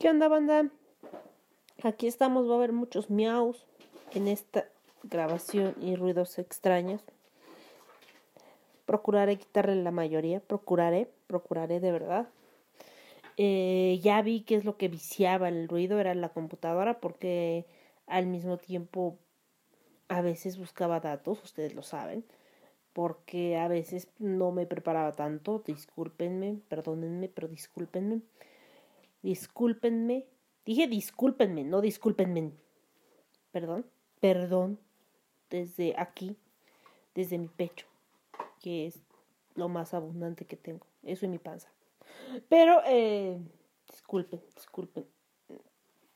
¿Qué onda, banda? Aquí estamos, va a haber muchos miaus en esta grabación y ruidos extraños. Procuraré quitarle la mayoría, procuraré, procuraré de verdad. Eh, ya vi qué es lo que viciaba el ruido, era la computadora, porque al mismo tiempo a veces buscaba datos, ustedes lo saben, porque a veces no me preparaba tanto, discúlpenme, perdónenme, pero discúlpenme. Discúlpenme. Dije discúlpenme, no discúlpenme. Perdón, perdón. Desde aquí, desde mi pecho, que es lo más abundante que tengo. Eso y mi panza. Pero, eh, disculpen, disculpen.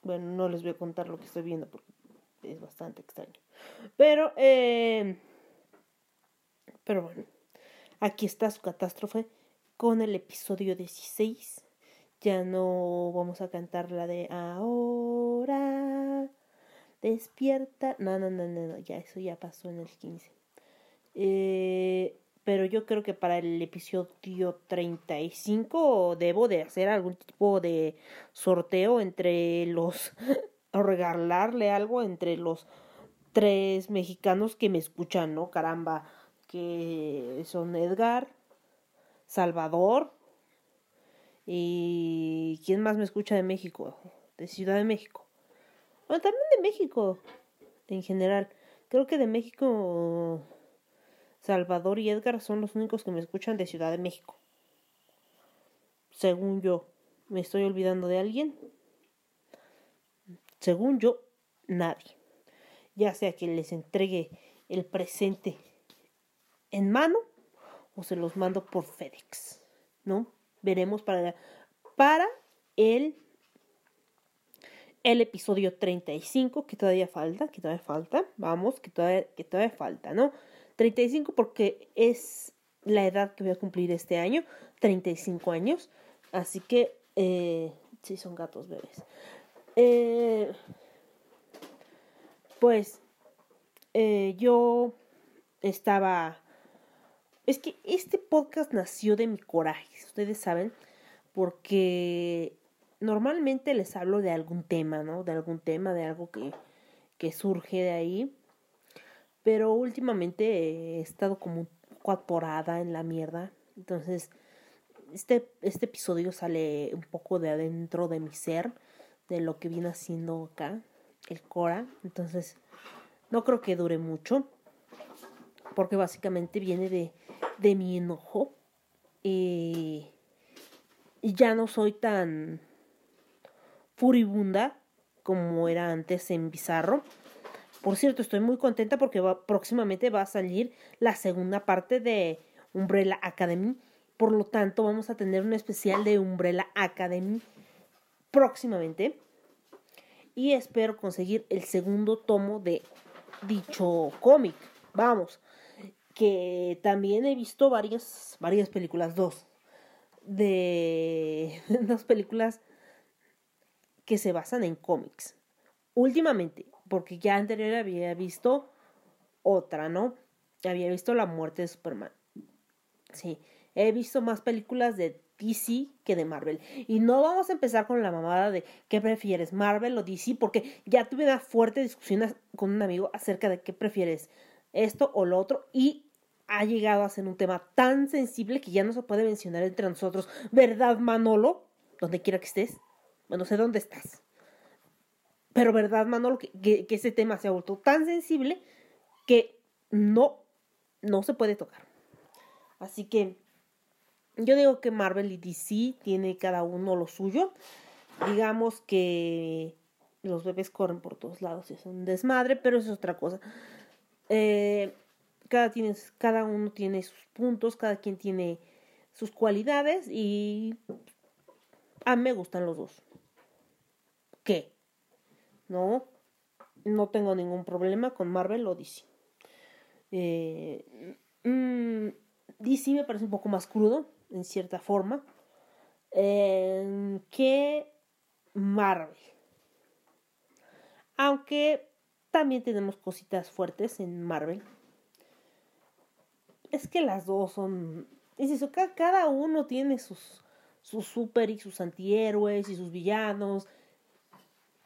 Bueno, no les voy a contar lo que estoy viendo porque es bastante extraño. Pero, eh, pero bueno, aquí está su catástrofe con el episodio 16 ya no vamos a cantar la de ahora despierta. No, no, no, no, ya eso ya pasó en el 15. Eh, pero yo creo que para el episodio 35 debo de hacer algún tipo de sorteo entre los o regalarle algo entre los tres mexicanos que me escuchan, ¿no? Caramba, que son Edgar, Salvador ¿Y quién más me escucha de México? De Ciudad de México. Bueno, también de México en general. Creo que de México Salvador y Edgar son los únicos que me escuchan de Ciudad de México. Según yo. ¿Me estoy olvidando de alguien? Según yo, nadie. Ya sea que les entregue el presente en mano o se los mando por FedEx, ¿no? Veremos para, para el, el episodio 35, que todavía falta, que todavía falta, vamos, que todavía, que todavía falta, ¿no? 35 porque es la edad que voy a cumplir este año, 35 años, así que, eh, sí, son gatos bebés. Eh, pues eh, yo estaba es que este podcast nació de mi coraje, ustedes saben, porque normalmente les hablo de algún tema, ¿no? De algún tema, de algo que, que surge de ahí. Pero últimamente he estado como poco en la mierda. Entonces, este, este episodio sale un poco de adentro de mi ser, de lo que viene haciendo acá, el Cora. Entonces, no creo que dure mucho, porque básicamente viene de de mi enojo. y ya no soy tan furibunda como era antes en Bizarro. Por cierto, estoy muy contenta porque próximamente va a salir la segunda parte de Umbrella Academy. Por lo tanto, vamos a tener un especial de Umbrella Academy próximamente. Y espero conseguir el segundo tomo de dicho cómic. Vamos, que también he visto varias, varias películas, dos, de dos películas que se basan en cómics. Últimamente, porque ya anterior había visto otra, ¿no? Había visto la muerte de Superman. Sí, He visto más películas de DC que de Marvel. Y no vamos a empezar con la mamada de qué prefieres, Marvel o DC, porque ya tuve una fuerte discusión con un amigo acerca de qué prefieres, esto o lo otro, y ha llegado a ser un tema tan sensible que ya no se puede mencionar entre nosotros. ¿Verdad, Manolo? Donde quiera que estés. Bueno, sé dónde estás. Pero verdad, Manolo, que, ese tema se ha vuelto tan sensible que no, no se puede tocar. Así que yo digo que Marvel y DC tiene cada uno lo suyo. Digamos que los bebés corren por todos lados y es un desmadre, pero eso es otra cosa. Eh, cada, tiene, cada uno tiene sus puntos, cada quien tiene sus cualidades y a mí me gustan los dos. ¿Qué? No, no tengo ningún problema con Marvel o DC. Eh, mm, DC me parece un poco más crudo, en cierta forma, eh, que Marvel. Aunque también tenemos cositas fuertes en Marvel. Es que las dos son... Es eso, cada uno tiene sus, sus super y sus antihéroes y sus villanos.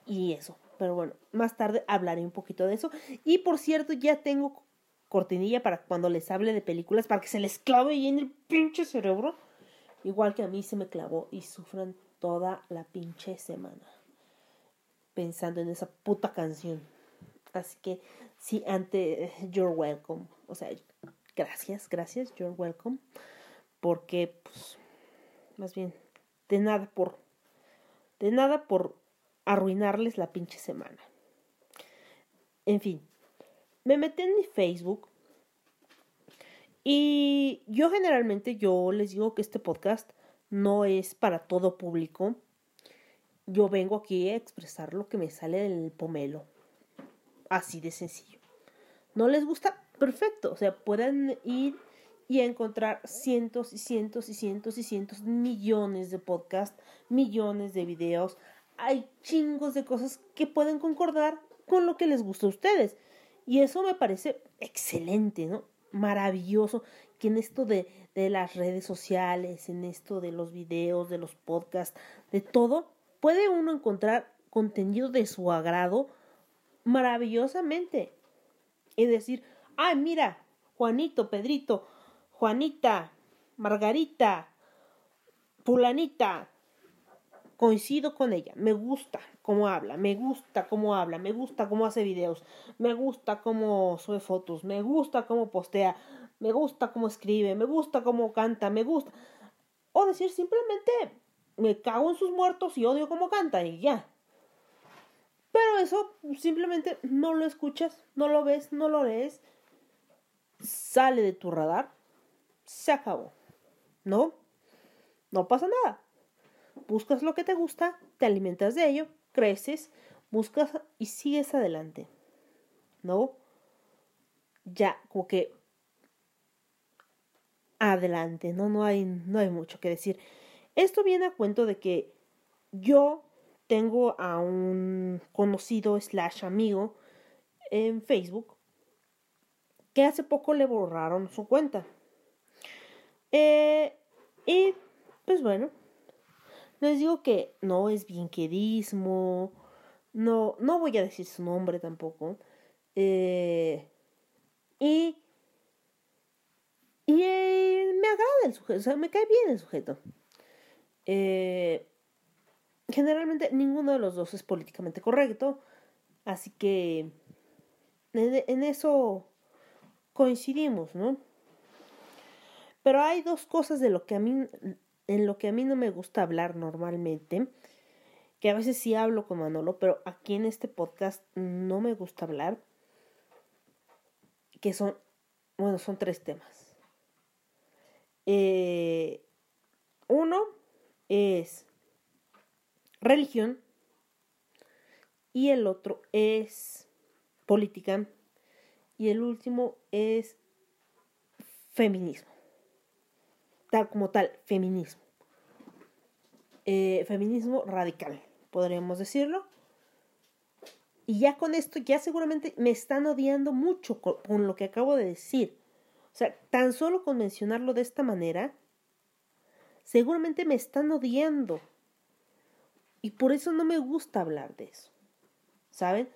Y eso. Pero bueno, más tarde hablaré un poquito de eso. Y por cierto, ya tengo cortinilla para cuando les hable de películas, para que se les clave ahí en el pinche cerebro. Igual que a mí se me clavó y sufran toda la pinche semana. Pensando en esa puta canción. Así que sí, ante You're Welcome. O sea, gracias, gracias, You're Welcome. Porque, pues, más bien, de nada por, de nada por arruinarles la pinche semana. En fin, me metí en mi Facebook y yo generalmente yo les digo que este podcast no es para todo público. Yo vengo aquí a expresar lo que me sale del pomelo. Así de sencillo. ¿No les gusta? Perfecto. O sea, pueden ir y encontrar cientos y cientos y cientos y cientos millones de podcasts, millones de videos, hay chingos de cosas que pueden concordar con lo que les gusta a ustedes. Y eso me parece excelente, ¿no? Maravilloso que en esto de, de las redes sociales, en esto de los videos, de los podcasts, de todo, puede uno encontrar contenido de su agrado maravillosamente. Y decir, ay, mira, Juanito, Pedrito, Juanita, Margarita, Fulanita, coincido con ella, me gusta cómo habla, me gusta cómo habla, me gusta cómo hace videos, me gusta cómo sube fotos, me gusta cómo postea, me gusta cómo escribe, me gusta cómo canta, me gusta. O decir simplemente me cago en sus muertos y odio cómo canta y ya. Pero eso simplemente no lo escuchas, no lo ves, no lo lees, sale de tu radar, se acabó. ¿No? No pasa nada buscas lo que te gusta, te alimentas de ello, creces, buscas y sigues adelante. ¿No? Ya, como que adelante, ¿no? No hay, no hay mucho que decir. Esto viene a cuento de que yo tengo a un conocido slash amigo en Facebook que hace poco le borraron su cuenta. Eh, y pues bueno, les digo que no es bienquedismo, no, no voy a decir su nombre tampoco. Eh, y y eh, me agrada el sujeto, o sea, me cae bien el sujeto. Eh, generalmente ninguno de los dos es políticamente correcto, así que en, en eso coincidimos, ¿no? Pero hay dos cosas de lo que a mí en lo que a mí no me gusta hablar normalmente, que a veces sí hablo con Manolo, pero aquí en este podcast no me gusta hablar, que son, bueno, son tres temas. Eh, uno es religión y el otro es política y el último es feminismo tal como tal, feminismo. Eh, feminismo radical, podríamos decirlo. Y ya con esto, ya seguramente me están odiando mucho con, lo que acabo de decir. O sea, tan solo con mencionarlo de esta manera, seguramente me están odiando. Y por eso no me gusta hablar de eso. ¿Saben?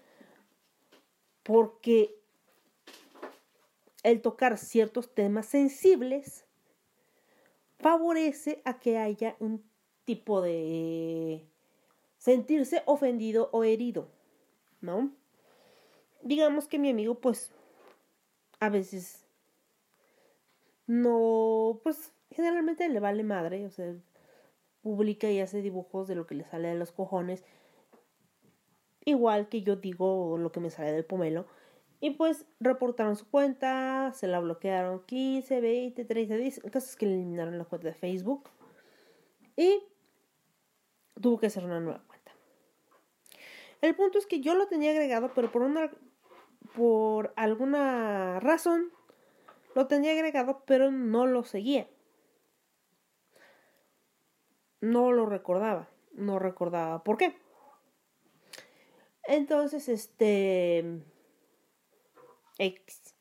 Porque el tocar ciertos temas sensibles favorece a que haya un tipo de sentirse ofendido o herido, ¿no? Digamos que mi amigo pues a veces no, pues generalmente le vale madre, o sea, publica y hace dibujos de lo que le sale de los cojones, igual que yo digo lo que me sale del pomelo, y pues reportaron su cuenta, se la bloquearon 15, 20, 30 días, casos que le eliminaron la cuenta de Facebook, y tuvo que hacer una nueva cuenta. El punto es que yo lo tenía agregado, pero por una por alguna razón lo tenía agregado, pero no lo seguía. No lo recordaba, no recordaba por qué. Entonces, este X.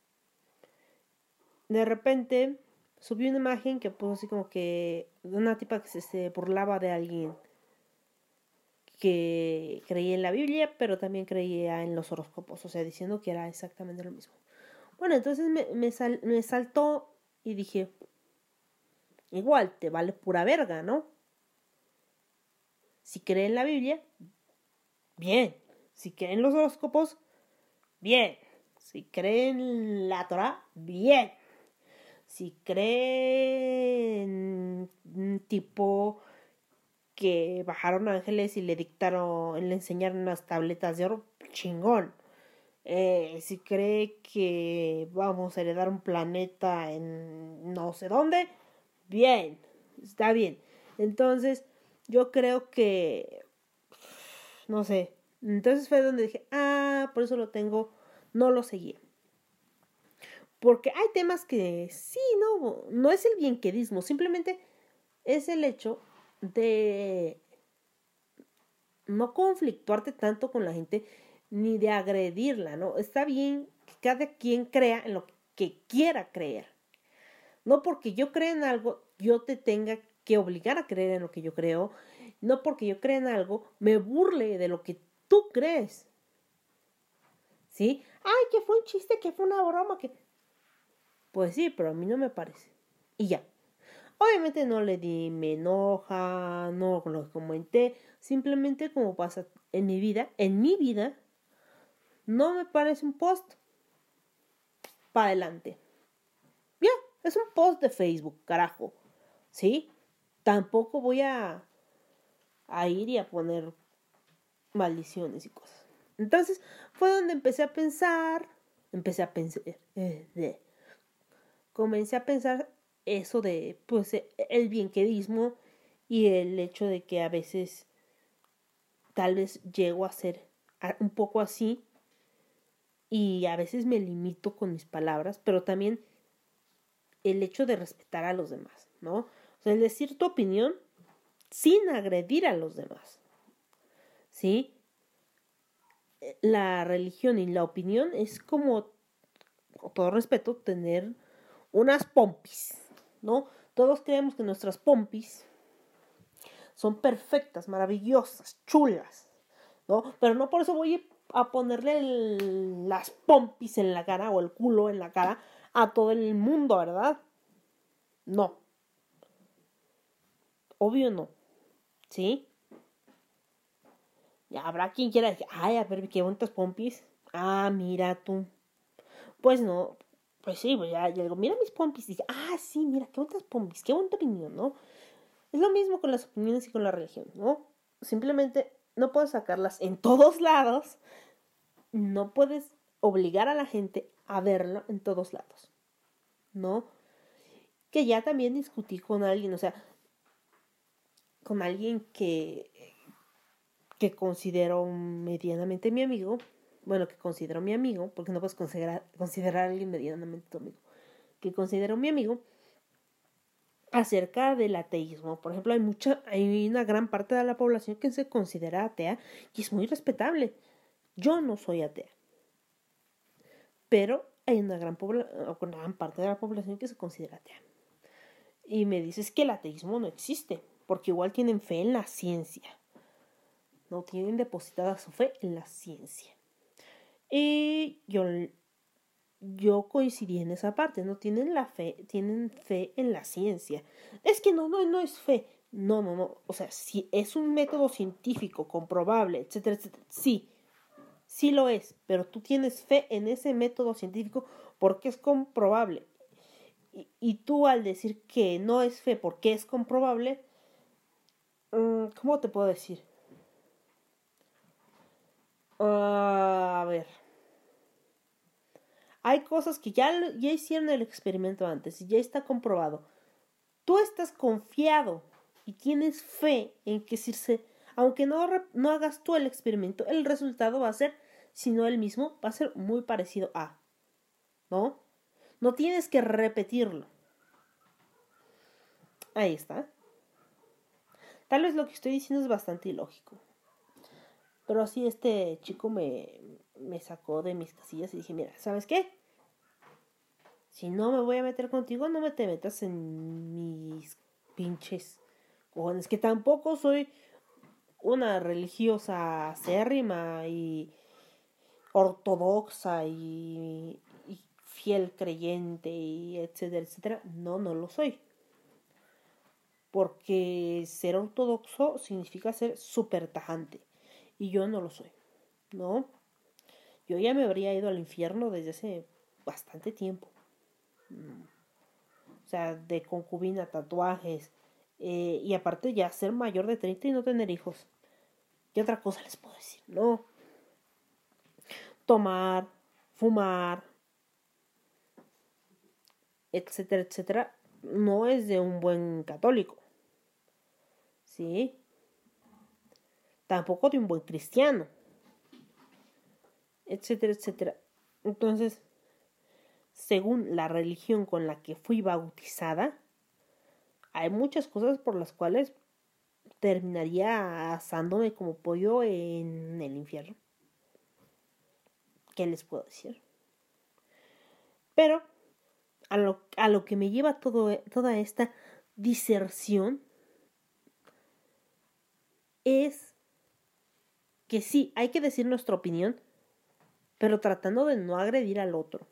De repente subí una imagen que puso así como que una tipa que se burlaba de alguien que creía en la Biblia, pero también creía en los horóscopos, o sea, diciendo que era exactamente lo mismo. Bueno, entonces me, me, saltó y dije, igual, te vale pura verga, ¿no? Si cree en la Biblia, bien. Si cree en los horóscopos, bien. Si cree en la Torah, bien. Si cree en tipo que bajaron ángeles y le dictaron, le enseñaron unas tabletas de oro, chingón. Eh, si cree que vamos a heredar un planeta en no sé dónde, bien, está bien. Entonces, yo creo que, no sé, entonces fue donde dije, ah, por eso lo tengo, no lo seguí. Porque hay temas que sí, no, no es el bienquedismo, simplemente es el hecho de no conflictuarte tanto con la gente ni de agredirla, ¿no? Está bien que cada quien crea en lo que quiera creer. No porque yo crea en algo, yo te tenga que obligar a creer en lo que yo creo. No porque yo crea en algo, me burle de lo que tú crees. ¿Sí? Ay, que fue un chiste, que fue una broma, que... Pues sí, pero a mí no me parece. Y ya. Obviamente no le di me enoja, no lo comenté, simplemente como pasa en mi vida, en mi vida, no me parece un post. Para adelante. Ya, es un post de Facebook, carajo. ¿Sí? Tampoco voy a, a ir y a poner maldiciones y cosas. Entonces fue donde empecé a pensar, empecé a pensar, eh, comencé a pensar eso de pues el bienquedismo y el hecho de que a veces tal vez llego a ser un poco así y a veces me limito con mis palabras, pero también el hecho de respetar a los demás, ¿no? O sea, el decir tu opinión sin agredir a los demás, ¿sí? La religión y la opinión es como, con todo respeto, tener unas pompis, ¿no? Todos creemos que nuestras pompis son perfectas, maravillosas, chulas, ¿no? Pero no por eso voy a ponerle las pompis en la cara o el culo en la cara a todo el mundo, ¿verdad? No. Obvio no. ¿Sí? Ya habrá quien quiera decir, ay, a ver, qué bonitas pompis. Ah, mira tú. Pues no, pues sí, pues ya, ya digo, mira mis pompis. Ah, sí, mira, qué bonitas pompis, qué bonita opinión, ¿no? Es lo mismo con las opiniones y con la religión, ¿no? Simplemente no puedes sacarlas en todos lados. No puedes obligar a la gente a verlo en todos lados, ¿no? Que ya también discutí con alguien, o sea, con alguien que, que considero medianamente mi amigo, bueno, que considero mi amigo, porque no puedes considerar, considerar a alguien medianamente tu amigo, que considero mi amigo, acerca del ateísmo. Por ejemplo, hay mucha, hay una gran parte de la población que se considera atea y es muy respetable. Yo no soy atea. Pero hay una gran, gran parte de la población que se considera atea. y me dices que el ateísmo no existe, porque igual tienen fe en la ciencia. No tienen depositada su fe en la ciencia. Y yo, yo coincidí en esa parte, no tienen la fe, tienen fe en la ciencia. Es que no, no, no es fe. No, no, no. O sea, si es un método científico comprobable, etcétera, etcétera, sí, sí lo es, pero tú tienes fe en ese método científico porque es comprobable. Y, tú al decir que no es fe porque es comprobable, ¿cómo te puedo decir? Ah, a ver. Hay cosas que ya, ya hicieron el experimento antes y ya está comprobado. Tú estás confiado y tienes fe en que si se, aunque no, no hagas tú el experimento, el resultado va a ser, si no el mismo, va a ser muy parecido a. ¿No? No tienes que repetirlo. Ahí está. Tal vez lo que estoy diciendo es bastante ilógico. Pero así este chico me, me sacó de mis casillas y dije, mira, ¿sabes qué? Si no me voy a meter contigo, no me te metas en mis pinches cojones. Que tampoco soy una religiosa acérrima y ortodoxa y, fiel creyente y etcétera, etcétera. No, no lo soy. Porque ser ortodoxo significa ser súper tajante. Y yo no lo soy. ¿No? Yo ya me habría ido al infierno desde hace bastante tiempo. O sea, de concubina, tatuajes. Eh, y aparte ya ser mayor de 30 y no tener hijos. ¿Qué otra cosa les puedo decir? No. Tomar, fumar, etcétera, etcétera, no es de un buen católico. ¿Sí? Tampoco de un buen cristiano. Etcétera, etcétera. Entonces, según la religión con la que fui bautizada, hay muchas cosas por las cuales terminaría asándome como pollo en el infierno. ¿Qué les puedo decir? Pero a lo, a lo que me lleva todo, toda esta diserción es que sí, hay que decir nuestra opinión, pero tratando de no agredir al otro.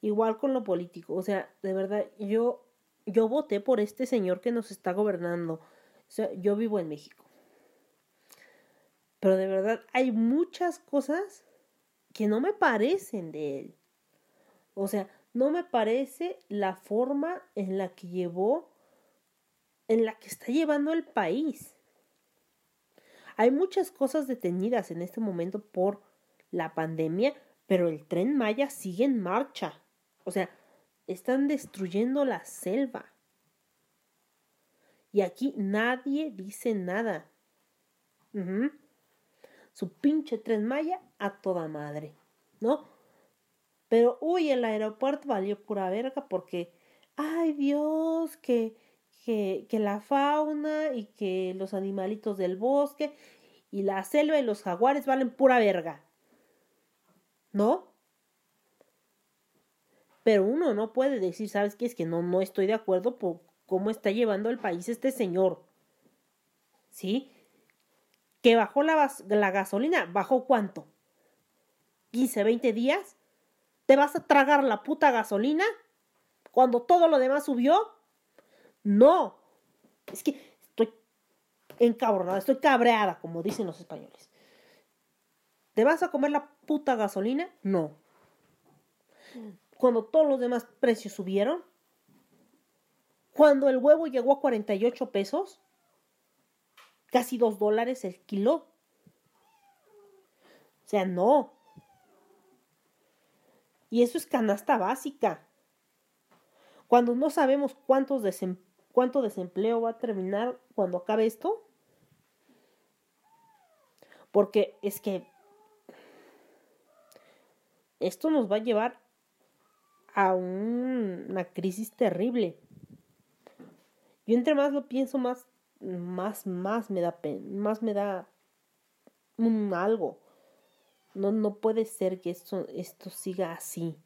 Igual con lo político, o sea, de verdad, yo, yo voté por este señor que nos está gobernando. O sea, yo vivo en México. Pero de verdad, hay muchas cosas que no me parecen de él. O sea, no me parece la forma en la que llevó, en la que está llevando el país. Hay muchas cosas detenidas en este momento por la pandemia, pero el tren Maya sigue en marcha. O sea, están destruyendo la selva. Y aquí nadie dice nada. Su pinche tren Maya a toda madre, ¿no? Pero, uy, el aeropuerto valió pura verga porque, ay Dios, que, que, la fauna y que los animalitos del bosque y la selva y los jaguares valen pura verga. ¿No? Pero uno no puede decir, ¿sabes qué? Es que no, no estoy de acuerdo por cómo está llevando el país este señor. ¿Sí? Que bajó la, la gasolina, ¿bajó cuánto? ¿15, 20 días? ¿Te vas a tragar la puta gasolina cuando todo lo demás subió? No. Es que estoy encabronada, estoy cabreada, como dicen los españoles. ¿Te vas a comer la puta gasolina? No. Cuando todos los demás precios subieron. Cuando el huevo llegó a 48 pesos. Casi 2 dólares el kilo. O sea, no. Y eso es canasta básica. Cuando no sabemos cuántos cuánto desempleo va a terminar cuando acabe esto. Porque es que esto nos va a llevar a una crisis terrible. Yo entre más lo pienso, más, más, más me da pena, más me da un algo. No, no puede ser que esto, esto siga así.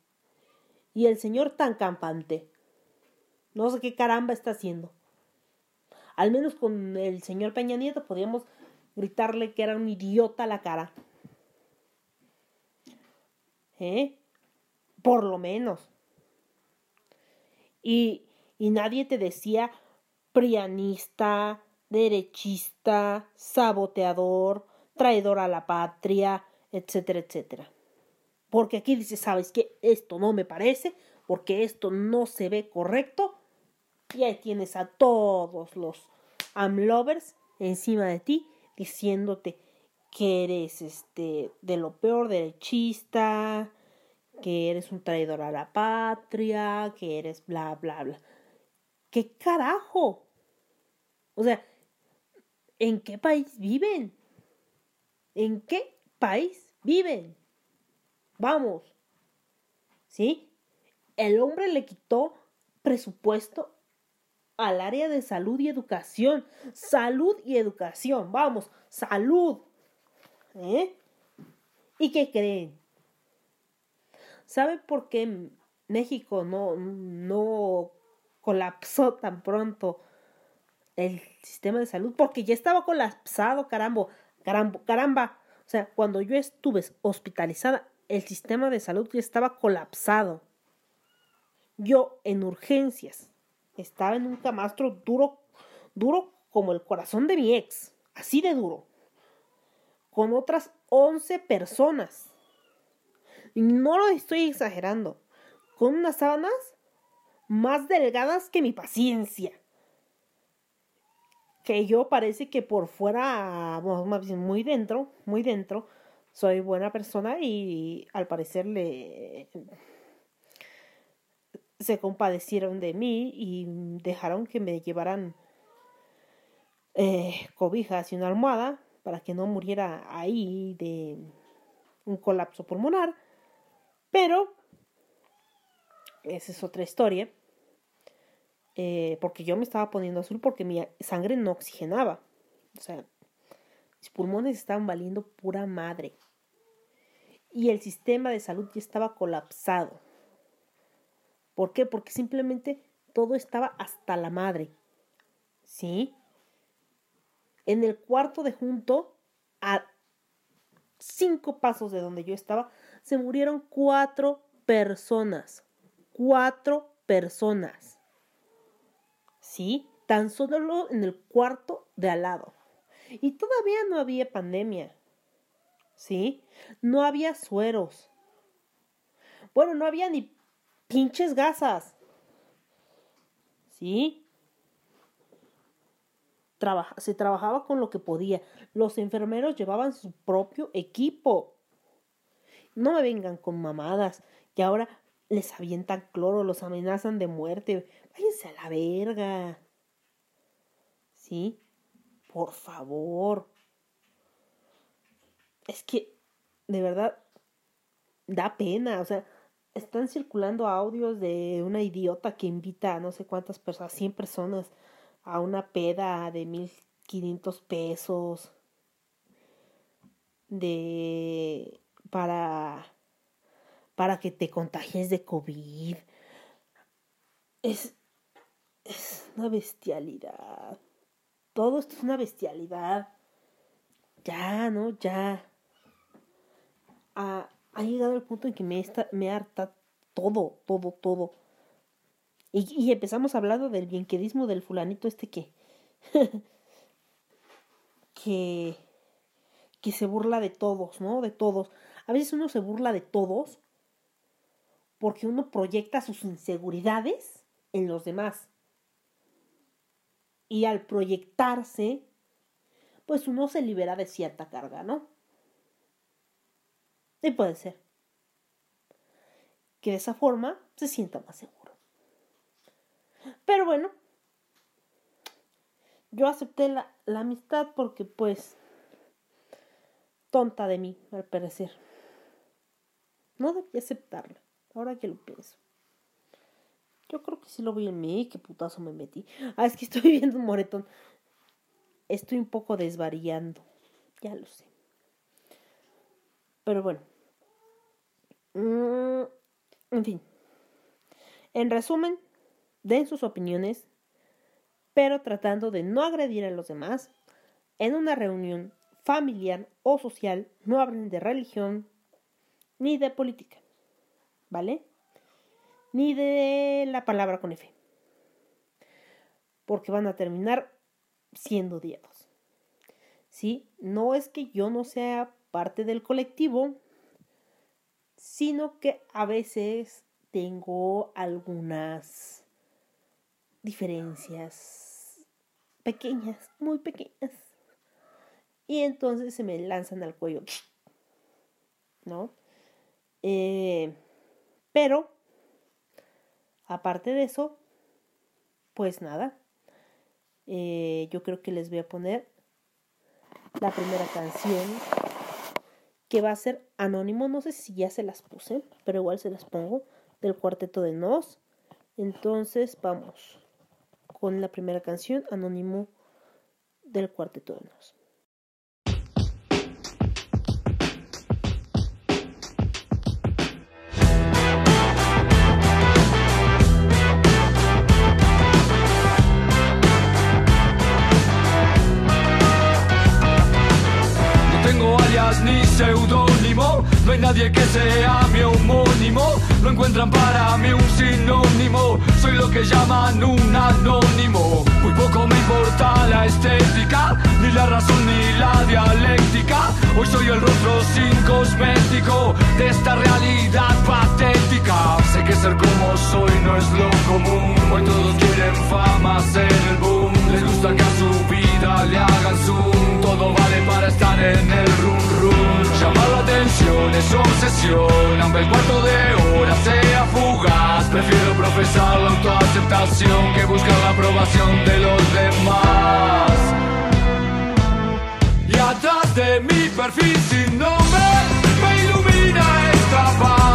Y el Señor tan campante. No sé qué caramba está haciendo. Al menos con el señor Peña Nieto podíamos gritarle que era un idiota a la cara. ¿Eh? Por lo menos. Y, y nadie te decía prianista, derechista, saboteador, traidor a la patria, etcétera, etcétera. Porque aquí dice, ¿sabes qué? Esto no me parece, porque esto no se ve correcto. Y ahí tienes a todos los amlovers encima de ti diciéndote que eres este de lo peor derechista, que eres un traidor a la patria, que eres bla bla bla. ¿Qué carajo? O sea, ¿en qué país viven? ¿En qué país viven? Vamos. ¿Sí? El hombre le quitó presupuesto al área de salud y educación. Salud y educación. Vamos, salud. ¿Eh? ¿Y qué creen? ¿Saben por qué México no, no colapsó tan pronto el sistema de salud? Porque ya estaba colapsado, caramba, caramba, caramba. O sea, cuando yo estuve hospitalizada el sistema de salud ya estaba colapsado. Yo en urgencias estaba en un camastro duro, duro como el corazón de mi ex, así de duro, con otras 11 personas. No lo estoy exagerando, con unas sábanas más delgadas que mi paciencia. Que yo parece que por fuera, muy dentro, muy dentro, soy buena persona y al parecer le se compadecieron de mí y dejaron que me llevaran eh, cobijas y una almohada para que no muriera ahí de un colapso pulmonar. Pero esa es otra historia. Eh, porque yo me estaba poniendo azul porque mi sangre no oxigenaba. O sea, mis pulmones estaban valiendo pura madre. Y el sistema de salud ya estaba colapsado. ¿Por qué? Porque simplemente todo estaba hasta la madre. ¿Sí? En el cuarto de junto, a cinco pasos de donde yo estaba, se murieron cuatro personas. Cuatro personas. ¿Sí? Tan solo en el cuarto de al lado. Y todavía no había pandemia. ¿Sí? No había sueros. Bueno, no había ni pinches gasas. ¿Sí? se trabajaba con lo que podía. Los enfermeros llevaban su propio equipo. No me vengan con mamadas. Y ahora les avientan cloro, los amenazan de muerte. Váyanse a la verga. ¿Sí? Por favor. Es que, de verdad, da pena. O sea, están circulando audios de una idiota que invita a no sé cuántas personas, 100 personas, a una peda de 1500 pesos. De. para. para que te contagies de COVID. Es. es una bestialidad. Todo esto es una bestialidad. Ya, ¿no? Ya ha, llegado el punto en que me, está, me harta todo, todo, todo. Y, empezamos hablando del bienquedismo del fulanito este que... que... que se burla de todos, ¿no? De todos. A veces uno se burla de todos porque uno proyecta sus inseguridades en los demás. Y al proyectarse, pues uno se libera de cierta carga, ¿no? Y puede ser que de esa forma se sienta más seguro. Pero bueno, yo acepté la, la amistad porque pues tonta de mí, al parecer. No debía aceptarla, ahora que lo pienso. Yo creo que sí lo vi en mí, qué putazo me metí. Ah, es que estoy viendo un moretón. Estoy un poco desvariando, ya lo sé. Pero bueno, Mm, en fin. En resumen, den sus opiniones, pero tratando de no agredir a los demás. En una reunión familiar o social no hablen de religión ni de política, ¿vale? Ni de la palabra con F, porque van a terminar siendo odiados. ¿Sí? No es que yo no sea parte del colectivo, sino que a veces tengo algunas diferencias pequeñas, muy pequeñas. Y entonces se me lanzan al cuello. ¿No? Eh, pero, aparte de eso, pues nada. Eh, yo creo que les voy a poner la primera canción que va a ser anónimo. No sé si ya se las puse, pero igual se las pongo. Del cuarteto de Nos. Entonces vamos con la primera canción, anónimo del cuarteto de Nos. ni seudónimo, no hay nadie que sea mi homónimo, no encuentran para mí un sinónimo, soy lo que llaman un anónimo. Muy poco me importa la estética, ni la razón ni la dialéctica, hoy soy el rostro sin cosmético de esta realidad patética. Sé que ser como soy no es lo común, hoy todos quieren fama, ser el boom, les gusta que a su vida le hagan zoom, todo vale para estar en el room Llamar la atención es obsesión, aunque el cuarto de hora sea fugaz. Prefiero profesar la autoaceptación que buscar la aprobación de los demás. Y atrás de mi perfil sin nombre me ilumina esta paz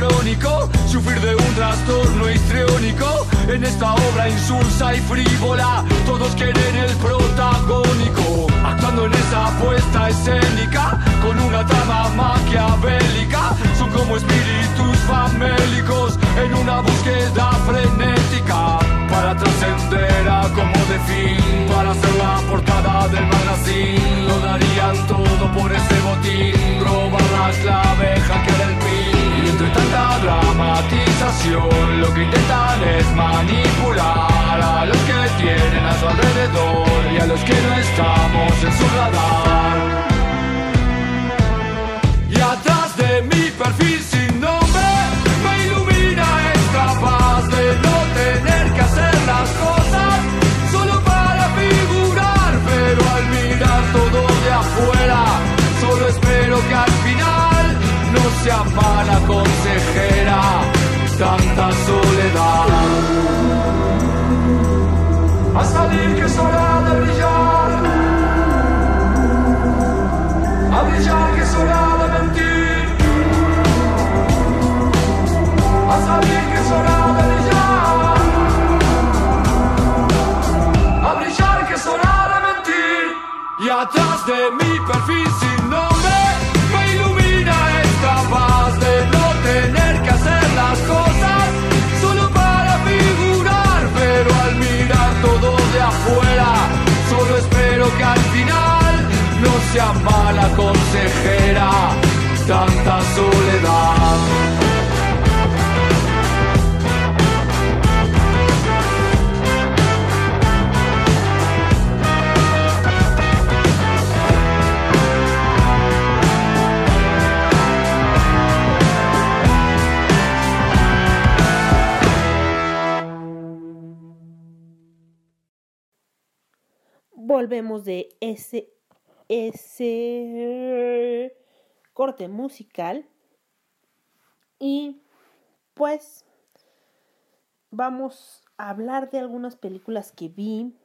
crónico sufrir de un trastorno histriónico. En esta obra insulsa y frívola, todos quieren el protagónico. Actuando en esa puesta escénica, con una trama maquiavélica. Son como espíritus famélicos en una búsqueda frenética. Para trascender a como de fin, para ser la portada del magazine. Lo darían todo por ese botín, robar la clave, hackear el pin. Y entre tanta dramatización, lo que intentan es manipular a los que tienen a su alrededor y a los que no estamos en su radar. Atrás de mi perfil sin nombre me ilumina esta paz de no tener que hacer las cosas solo para figurar, pero al mirar todo de afuera, solo espero que al sea mala consejera tanta soledad. A salir que es hora de brillar, a brillar que es hora a salir que es hora de brillar, a brillar que es hora de mentir, y atrás de mi perfil esta paz de no tener que hacer las cosas solo para figurar, pero al mirar todo de afuera, solo espero que al final no sea mala consejera tanta soledad. Volvemos de ese, ese corte musical y pues vamos a hablar de algunas películas que vi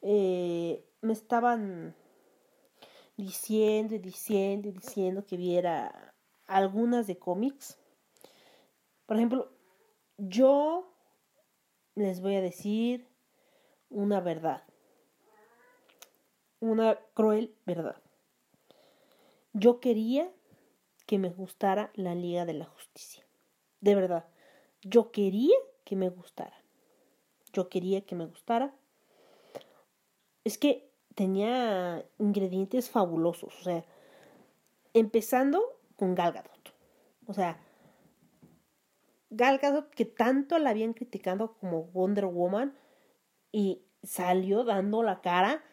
eh, me estaban diciendo y diciendo y diciendo que viera algunas de cómics. Por ejemplo, yo les voy a decir una verdad. Una cruel verdad. Yo quería que me gustara la Liga de la Justicia. De verdad. Yo quería que me gustara. Yo quería que me gustara. Es que tenía ingredientes fabulosos. O sea, empezando con Gal Gadot. O sea, Gal Gadot que tanto la habían criticado como Wonder Woman y salió dando la cara.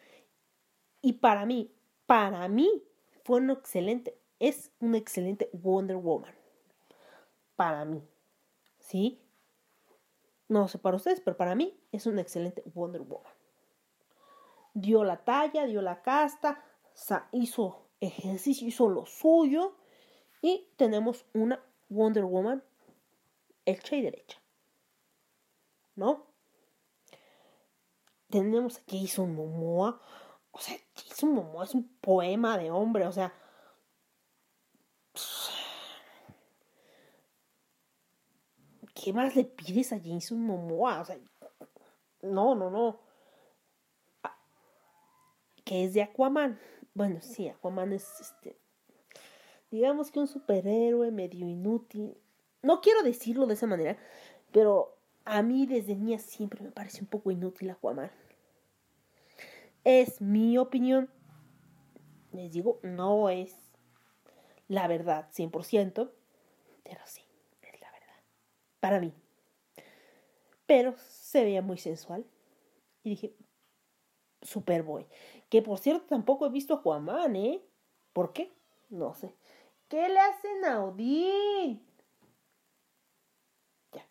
Y para mí, para mí, fue un excelente, es un excelente Wonder Woman. Para mí. ¿Sí? No sé para ustedes, pero para mí es un excelente Wonder Woman. Dio la talla, dio la casta, hizo ejercicio, hizo lo suyo. Y tenemos una Wonder Woman hecha y derecha. ¿No? Tenemos aquí hizo un Momoa. O sea, Jason Momoa es un poema de hombre. O sea, ¿qué más le pides a Jason Momoa? O sea, no, no, no. Ah, ¿Qué es de Aquaman? Bueno, sí, Aquaman es este. Digamos que un superhéroe medio inútil. No quiero decirlo de esa manera, pero a mí desde niña siempre me parece un poco inútil Aquaman. Es mi opinión. Les digo, no es la verdad 100%, pero sí, es la verdad. Para mí. Pero se veía muy sensual. Y dije, Superboy. Que por cierto tampoco he visto a Juanman, ¿eh? ¿Por qué? No sé. ¿Qué le hacen a Odín? Ya.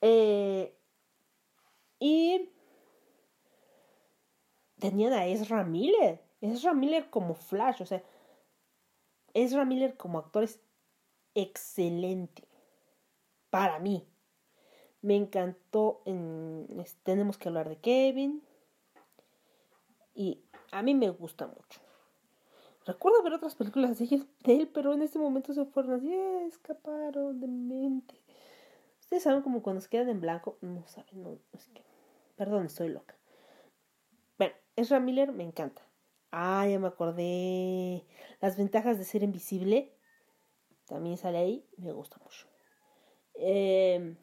Eh, y tenían a Ezra Miller. Ezra Miller como Flash, o sea, Ezra Miller como actor es excelente. Para mí. Me encantó en... Tenemos que hablar de Kevin. Y a mí me gusta mucho. Recuerdo ver otras películas de él, pero en este momento se fueron así, eh, escaparon de mente. Ustedes saben como cuando se quedan en blanco, no saben, no, es que, perdón, estoy loca. Ezra Miller me encanta. Ah, ya me acordé. Las ventajas de ser invisible. También sale ahí. Me gusta mucho. Em,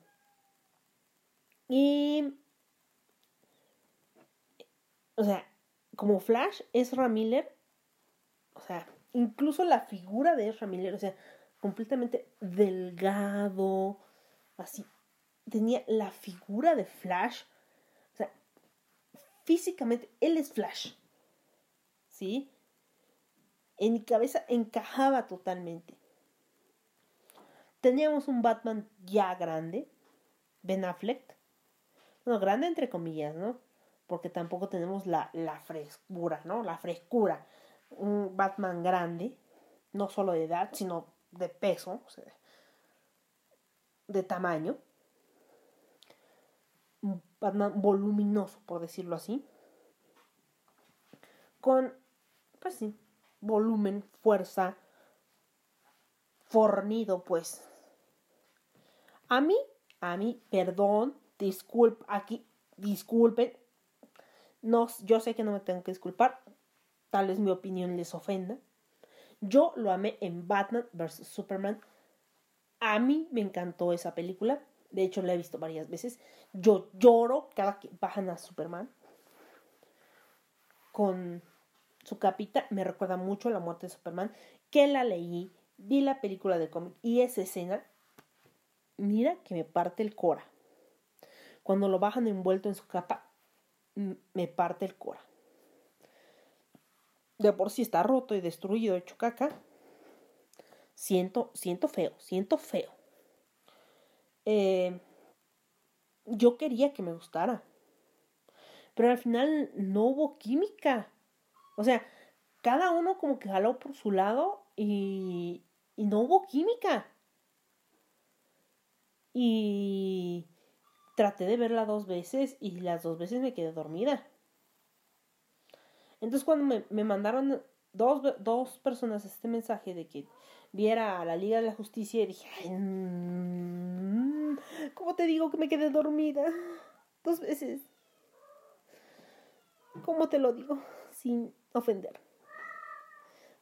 y. O sea, como Flash, Ezra Miller. O sea, incluso la figura de Ezra Miller. O sea, completamente delgado. Así. Tenía la figura de Flash. Físicamente, él es Flash. ¿sí? En mi cabeza encajaba totalmente. Teníamos un Batman ya grande, Ben Affleck. No, grande entre comillas, ¿no? Porque tampoco tenemos la, la frescura, ¿no? La frescura. Un Batman grande, no solo de edad, sino de peso, de tamaño. Batman voluminoso, por decirlo así. Con pues sí, volumen, fuerza, fornido, pues. A mí, a mí, perdón, disculpe, aquí, disculpen. No, yo sé que no me tengo que disculpar. Tal vez mi opinión les ofenda. Yo lo amé en Batman vs. Superman. A mí me encantó esa película. De hecho, la he visto varias veces. Yo lloro cada que bajan a Superman. Con su capita me recuerda mucho a la muerte de Superman, que la leí, vi la película de cómic y esa escena, mira que me parte el cora. Cuando lo bajan envuelto en su capa, me parte el cora. De por sí está roto y destruido, hecho caca. Siento, siento feo, siento feo. Eh, yo quería que me gustara. Pero al final no hubo química. O sea, cada uno como que jaló por su lado y, y no hubo química. Y traté de verla dos veces y las dos veces me quedé dormida. Entonces cuando me, me mandaron dos, dos personas este mensaje de que viera a la Liga de la Justicia, dije, ay, mm, ¿cómo te digo que me quedé dormida? Dos veces. ¿Cómo te lo digo? Sin ofender.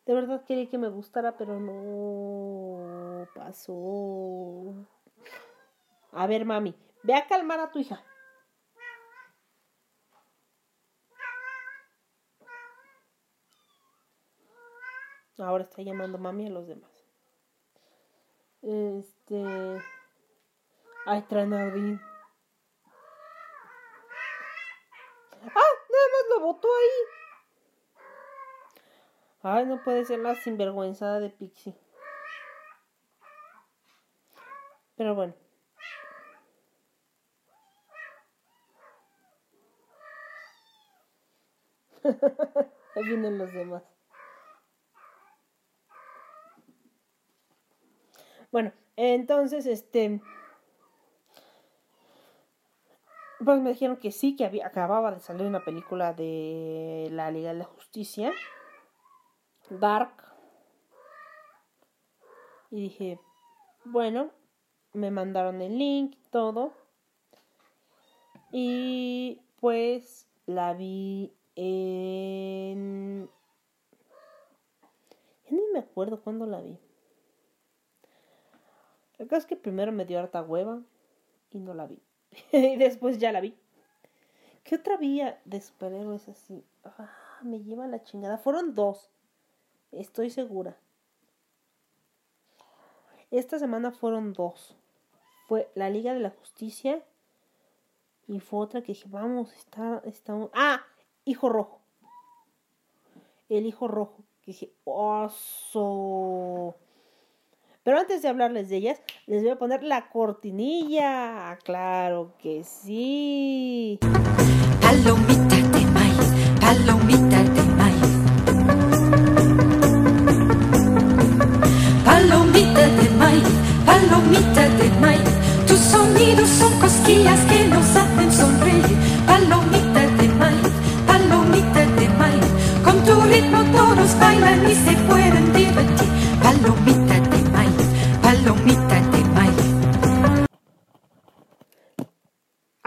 De verdad quería que me gustara, pero no pasó. A ver, mami, ve a calmar a tu hija. Ahora está llamando mami a los demás. Este. Ay, Tranardín. ¡Ah! Nada más lo botó ahí. Ay, no puede ser la sinvergüenzada de Pixie. Pero bueno. Ahí vienen los demás. Bueno, entonces, este. Pues me dijeron que sí, que acababa de salir una película de la Liga de la Justicia. Dark. Y dije, bueno, me mandaron el link, todo. Y pues la vi en... Ya ni me acuerdo cuándo la vi. El caso es que primero me dio harta hueva y no la vi. y después ya la vi. ¿Qué otra vía de superhéroes así? Ah, me lleva la chingada. Fueron dos. Estoy segura. Esta semana fueron dos. Fue la Liga de la Justicia. Y fue otra que dije, vamos, está, está... Ah, Hijo Rojo. El Hijo Rojo. Que dije, oso. Pero antes de hablarles de ellas, les voy a poner la cortinilla. Claro que sí. Palomita de maíz, palomita de maíz. Palomita de maíz, palomita de maíz. Tus sonidos son cosquillas que nos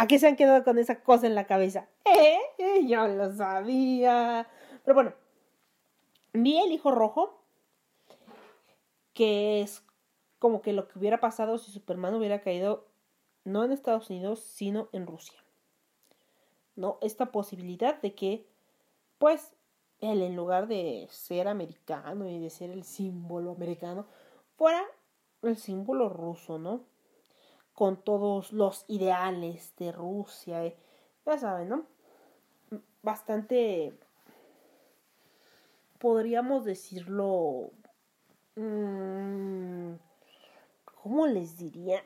¿A qué se han quedado con esa cosa en la cabeza? ¿Eh? Eh, Yo lo sabía. Pero bueno, vi el hijo rojo, que es como que lo que hubiera pasado si Superman hubiera caído no en Estados Unidos, sino en Rusia. ¿No? Esta posibilidad de que, pues, él en lugar de ser americano y de ser el símbolo americano, fuera el símbolo ruso, ¿no? Con todos los ideales de Rusia. eh, Ya saben, ¿no? Bastante, podríamos decirlo, mm, ¿cómo les diría?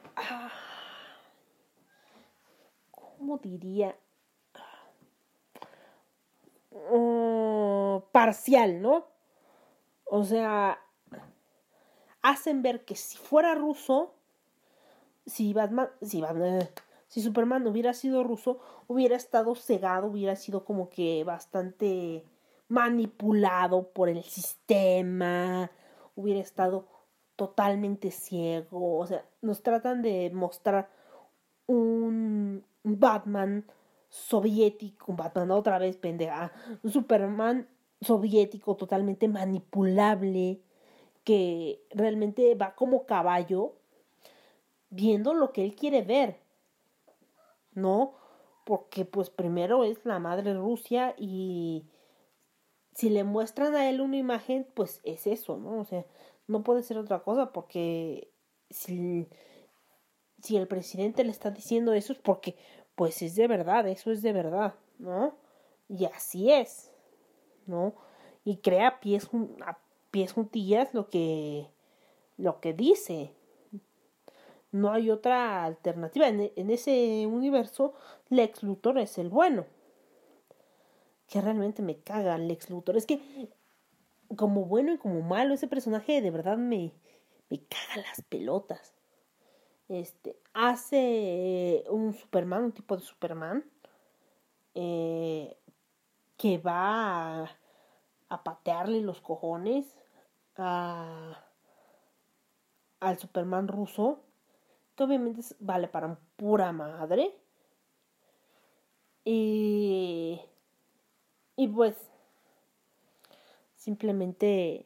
¿Cómo diría? Mm, parcial, ¿no? O sea, hacen ver que si fuera ruso, si Batman, si Batman, si Superman hubiera sido ruso, hubiera estado cegado, hubiera sido como que bastante manipulado por el sistema, hubiera estado totalmente ciego, o sea, nos tratan de mostrar un Batman soviético, un Batman otra vez pendeja, un Superman soviético totalmente manipulable que realmente va como caballo viendo lo que él quiere ver, ¿no? Porque pues primero es la madre Rusia y si le muestran a él una imagen, pues es eso, ¿no? O sea, no puede ser otra cosa porque si, si el presidente le está diciendo eso es porque pues es de verdad, eso es de verdad, ¿no? Y así es, ¿no? Y crea a pies, a pies juntillas lo que, lo que dice, no hay otra alternativa. En, ese universo, Lex Luthor es el bueno. Que realmente me caga Lex Luthor. Es que, como bueno y como malo, ese personaje de verdad me, me caga las pelotas. Este, hace un Superman, un tipo de Superman. eh, que va a, a patearle los cojones a, al Superman ruso, que obviamente vale para pura madre. Y, y pues, simplemente,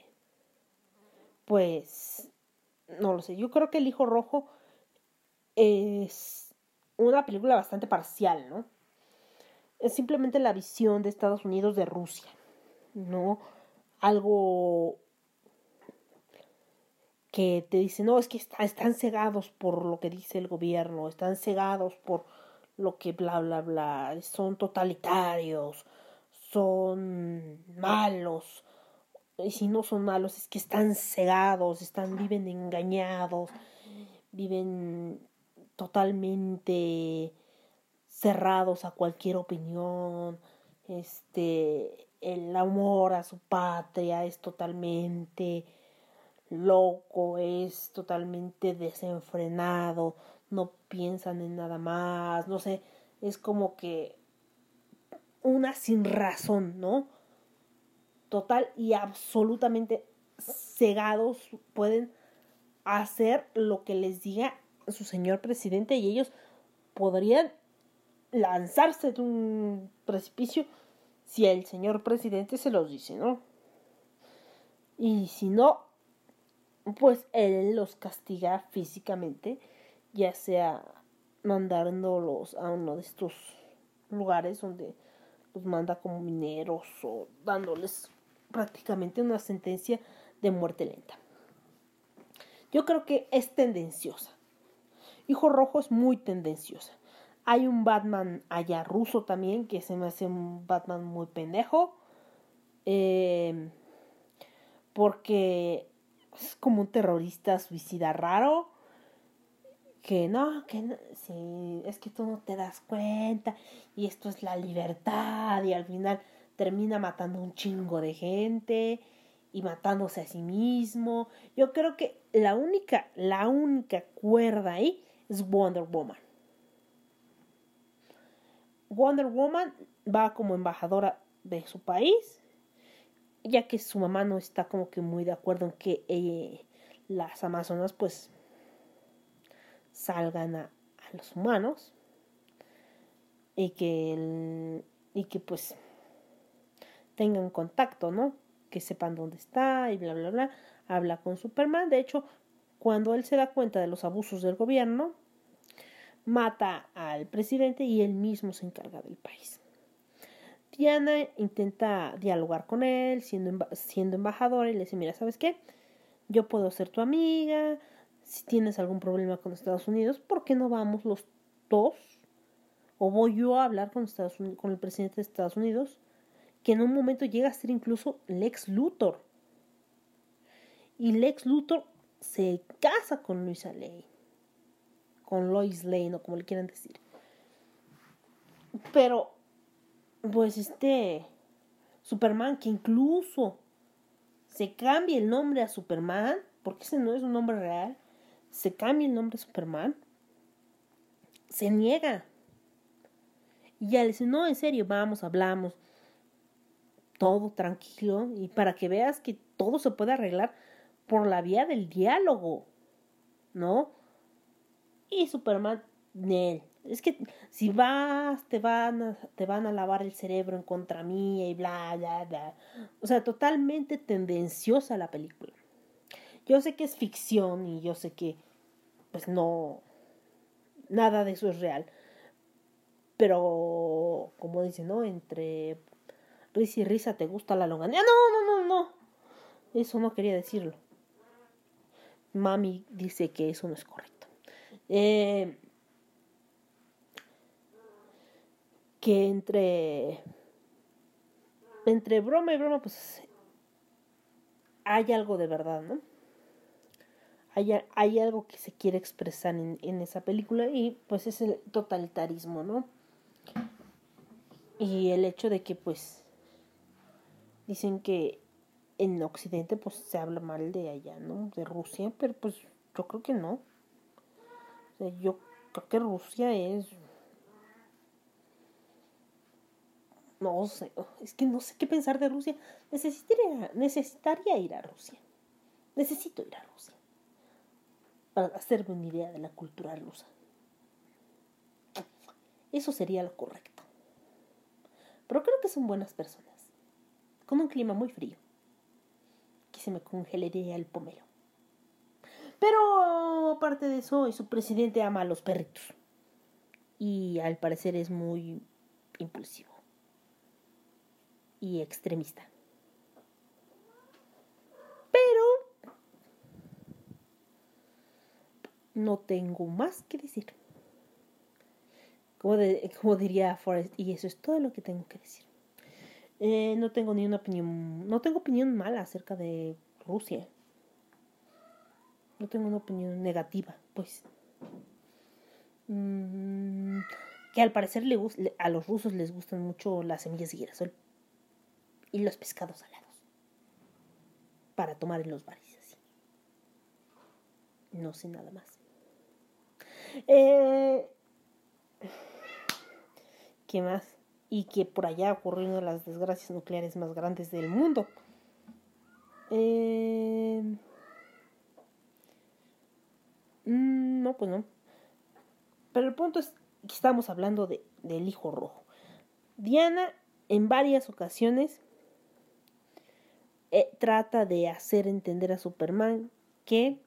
pues, no lo sé. Yo creo que El Hijo Rojo es una película bastante parcial, ¿no? Es simplemente la visión de Estados Unidos de Rusia, ¿no? Algo que te dice, no, es que está- están cegados por lo que dice el gobierno, están cegados por lo que bla, bla, bla, son totalitarios, son malos, y si no son malos es que están cegados, están, viven engañados, viven totalmente cerrados a cualquier opinión, este, el amor a su patria es totalmente loco, es totalmente desenfrenado, no piensan en nada más, no sé, es como que una sin razón, ¿no? Total y absolutamente cegados pueden hacer lo que les diga su señor presidente y ellos podrían lanzarse de un precipicio si el señor presidente se los dice, ¿no? Y si no, pues él los castiga físicamente, ya sea mandándolos a uno de estos lugares donde los manda como mineros o dándoles prácticamente una sentencia de muerte lenta. Yo creo que es tendenciosa. Hijo Rojo es muy tendenciosa. Hay un Batman allá ruso también que se me hace un Batman muy pendejo. Eh, porque es como un terrorista suicida raro. Que no, que no, sí, es que tú no te das cuenta. Y esto es la libertad. Y al final termina matando un chingo de gente. Y matándose a sí mismo. Yo creo que la única, la única cuerda ahí es Wonder Woman. Wonder Woman va como embajadora de su país, ya que su mamá no está como que muy de acuerdo en que eh, las amazonas pues salgan a, los humanos y que y que pues tengan contacto, ¿no? Que sepan dónde está y bla bla bla. Habla con Superman. De hecho, cuando él se da cuenta de los abusos del gobierno, mata al presidente y él mismo se encarga del país. Diana intenta dialogar con él, siendo, siendo embajadora, y le dice, mira, ¿sabes qué? Yo puedo ser tu amiga, si tienes algún problema con Estados Unidos, ¿por qué no vamos los dos? O voy yo a hablar con, Estados Unidos, con el presidente de Estados Unidos, que en un momento llega a ser incluso Lex Luthor. Y Lex Luthor se casa con Luisa Lane con Lois Lane o como le quieran decir. Pero, pues este Superman que incluso se cambia el nombre a Superman, porque ese no es un nombre real, se cambia el nombre a Superman, se niega. Y ya le dice, no, en serio, vamos, hablamos, todo tranquilo, y para que veas que todo se puede arreglar por la vía del diálogo, ¿no? Y Superman, Nel. Es que si vas, te van, a, te van a lavar el cerebro en contra mía y bla, bla, bla. O sea, totalmente tendenciosa la película. Yo sé que es ficción y yo sé que, pues no, nada de eso es real. Pero, como dice, ¿no? Entre risa y risa te gusta la longanía. No, no, no, no. Eso no quería decirlo. Mami dice que eso no es correcto. Eh, que entre entre broma y broma pues hay algo de verdad, ¿no? Hay, hay algo que se quiere expresar en, en esa película y pues es el totalitarismo, ¿no? Y el hecho de que pues dicen que en Occidente pues se habla mal de allá, ¿no? De Rusia, pero pues yo creo que no. Yo creo que Rusia es no sé, oh, es que no sé qué pensar de Rusia. Necesitaría, necesitaría ir a Rusia. Necesito ir a Rusia para hacerme una idea de la cultura rusa. Eso sería lo correcto. Pero creo que son buenas personas, con un clima muy frío, que se me congelaría el pomelo. Pero aparte de eso, su presidente ama a los perritos. Y al parecer es muy impulsivo y extremista. Pero no tengo más que decir. Como, de- como diría Forrest, y eso es todo lo que tengo que decir. Eh, no tengo ni una opinión, no tengo opinión mala acerca de Rusia. No tengo una opinión negativa, pues. Mm, que al parecer le a los rusos les gustan mucho las semillas de girasol y los pescados salados para tomar en los bares así. No sé nada más. Eh, ¿Qué más? Y que por allá ocurrió una de las desgracias nucleares más grandes del mundo. Eh, mm, no, pues no. Pero el punto es que estamos hablando de, del hijo rojo. Diana en varias ocasiones eh, trata de hacer entender a Superman que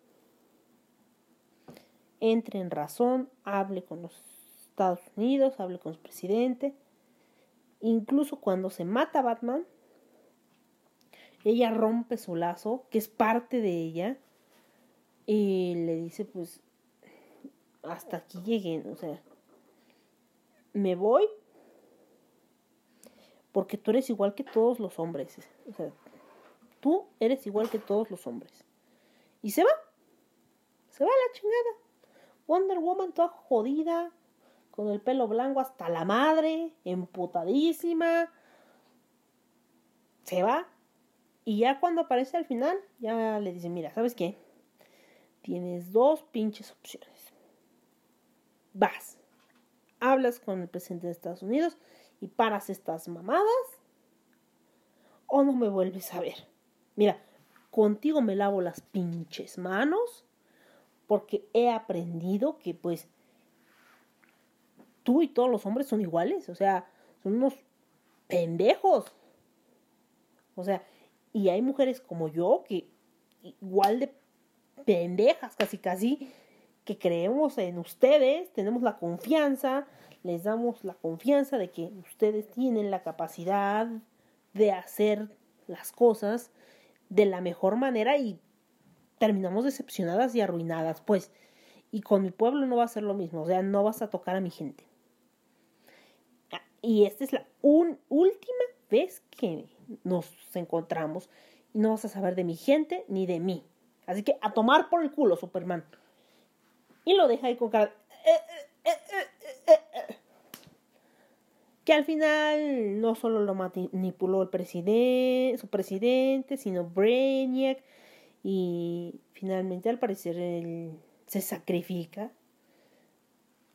entre en razón, hable con los Estados Unidos, hable con su presidente. Incluso cuando se mata a Batman, ella rompe su lazo, que es parte de ella, y le dice, pues, hasta aquí lleguen, o sea, me voy porque tú eres igual que todos los hombres, o sea, tú eres igual que todos los hombres. Y se va, se va a la chingada. Wonder Woman toda jodida, con el pelo blanco hasta la madre, emputadísima. Se va. Y ya cuando aparece al final, ya le dicen, mira, ¿sabes qué? Tienes dos pinches opciones. Vas, hablas con el presidente de Estados Unidos y paras estas mamadas o no me vuelves a ver. Mira, contigo me lavo las pinches manos porque he aprendido que pues tú y todos los hombres son iguales, o sea, son unos pendejos. O sea, y hay mujeres como yo que igual de pendejas, casi casi, que creemos en ustedes, tenemos la confianza, les damos la confianza de que ustedes tienen la capacidad de hacer las cosas de la mejor manera y terminamos decepcionadas y arruinadas, pues. Y con mi pueblo no va a ser lo mismo, o sea, no vas a tocar a mi gente. Ah, Y esta es la un- última vez que nos encontramos y no vas a saber de mi gente ni de mí. Así que a tomar por el culo, Superman. Y lo deja ahí con cara. "Eh, eh, eh, eh, eh, eh". Que al final no solo lo manipuló el presidente, su presidente, sino Brainiac. Y finalmente, al parecer, él se sacrifica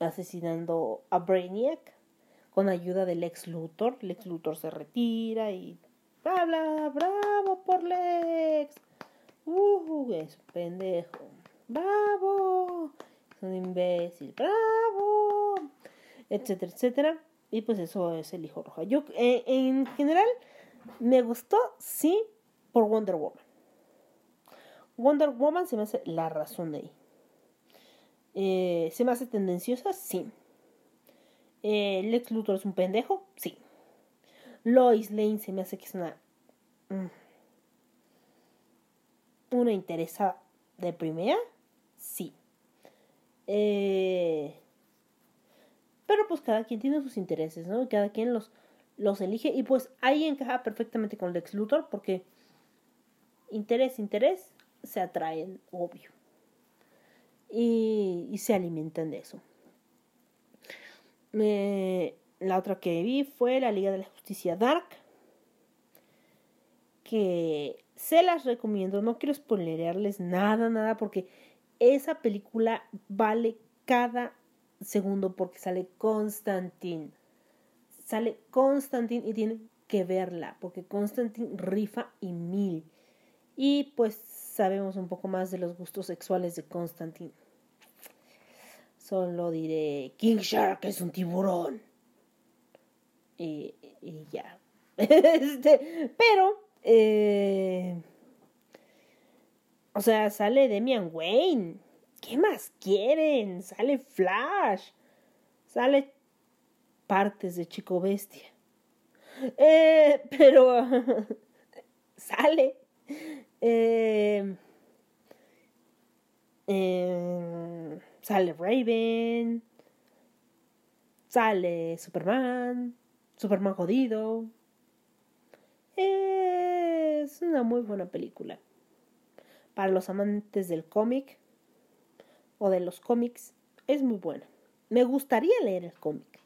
asesinando a Brainiac con ayuda del ex Luthor. Lex Luthor se retira y bla bla, bravo por Lex. Uh, es pendejo. Bravo. Es un imbécil. Bravo. Etcétera, etcétera. Y pues eso es el hijo rojo. Yo, eh, en general, me gustó, sí, por Wonder Woman. Wonder Woman se me hace la razón de ahí. Eh, ¿Se me hace tendenciosa? Sí. Eh, Lex Luthor es un pendejo? Sí. Lois Lane se me hace que es una. mm, una interesada de primera? Sí. Eh, pero pues cada quien tiene sus intereses, ¿no? Y cada quien los, los elige. Y pues ahí encaja perfectamente con Lex Luthor porque interés, interés se atraen, obvio. Y, se alimentan de eso. Eh, la otra que vi fue la Liga de la Justicia Dark. Que se las recomiendo. No quiero spoilerearles nada, nada, porque esa película vale cada segundo porque sale Constantine. sale Constantine y tienen que verla, porque Constantine rifa y mil. Y pues sabemos un poco más de los gustos sexuales de Constantine. Solo diré, King Shark es un tiburón. Y, y ya. Este, pero, eh, o sea, sale Demian Wayne. ¿Qué más quieren? Sale Flash. Sale partes de Chico Bestia. Eh, pero sale. Eh, eh, sale Raven. Sale Superman. Superman jodido. Es una muy buena película. Para los amantes del cómic o de los cómics, es muy buena. Me gustaría leer el cómic.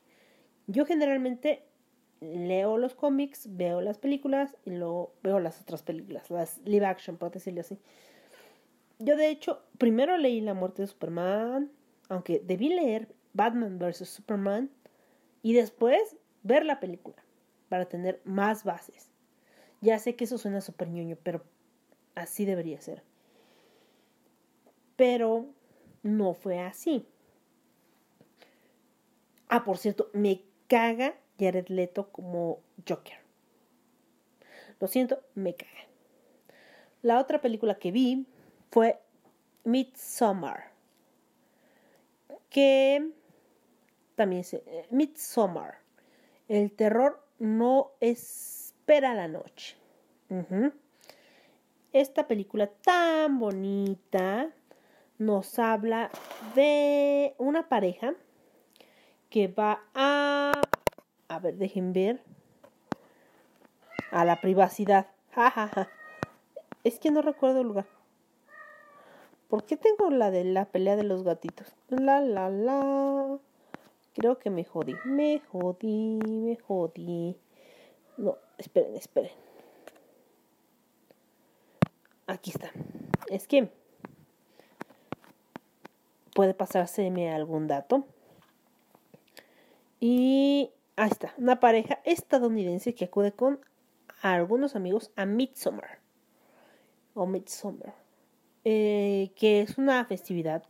Yo generalmente leo los cómics, veo las películas y luego veo las otras películas, las live action, por decirlo así. Yo de hecho, primero leí La muerte de Superman, aunque debí leer Batman vs. Superman y después ver la película para tener más bases. Ya sé que eso suena súper ñoño, pero así debería ser. Pero no fue así. Ah, por cierto, me caga Jared Leto como Joker. Lo siento, me caga. La otra película que vi fue Midsommar. Que también se. Eh, Midsommar. El terror no espera la noche. Esta película tan bonita nos habla de una pareja que va a... A ver, dejen ver. A la privacidad. Es que no recuerdo el lugar. ¿Por qué tengo la de la pelea de los gatitos? La, la, la. Creo que me jodí. Me jodí, me jodí. No, esperen, esperen. Aquí está. Es que puede pasárseme algún dato. Y ahí está, una pareja estadounidense que acude con algunos amigos a Midsummer. O Midsummer. Eh, que es una festividad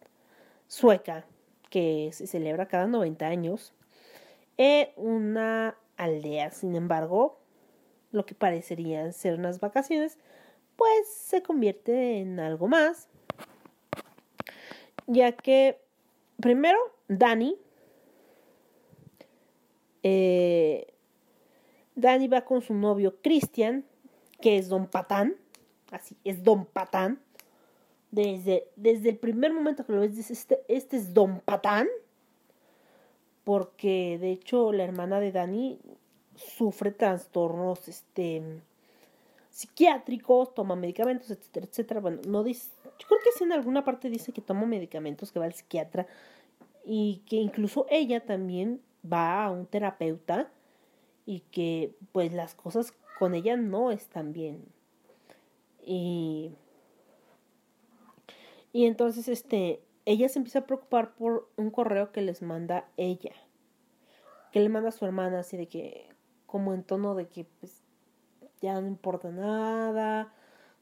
sueca que se celebra cada 90 años en una aldea. Sin embargo, lo que parecerían ser unas vacaciones, pues se convierte en algo más, ya que primero Dani, eh, Dani va con su novio Christian, que es Don Patán, así es Don Patán, desde, desde el primer momento que lo ves, este, este es Don Patán, porque de hecho la hermana de Dani sufre trastornos este psiquiátricos, toma medicamentos, etcétera, etcétera. Bueno, no dice, yo creo que sí en alguna parte dice que toma medicamentos, que va al psiquiatra y que incluso ella también va a un terapeuta y que pues las cosas con ella no están bien. Y y entonces este ella se empieza a preocupar por un correo que les manda ella. Que le manda a su hermana así de que como en tono de que pues ya no importa nada,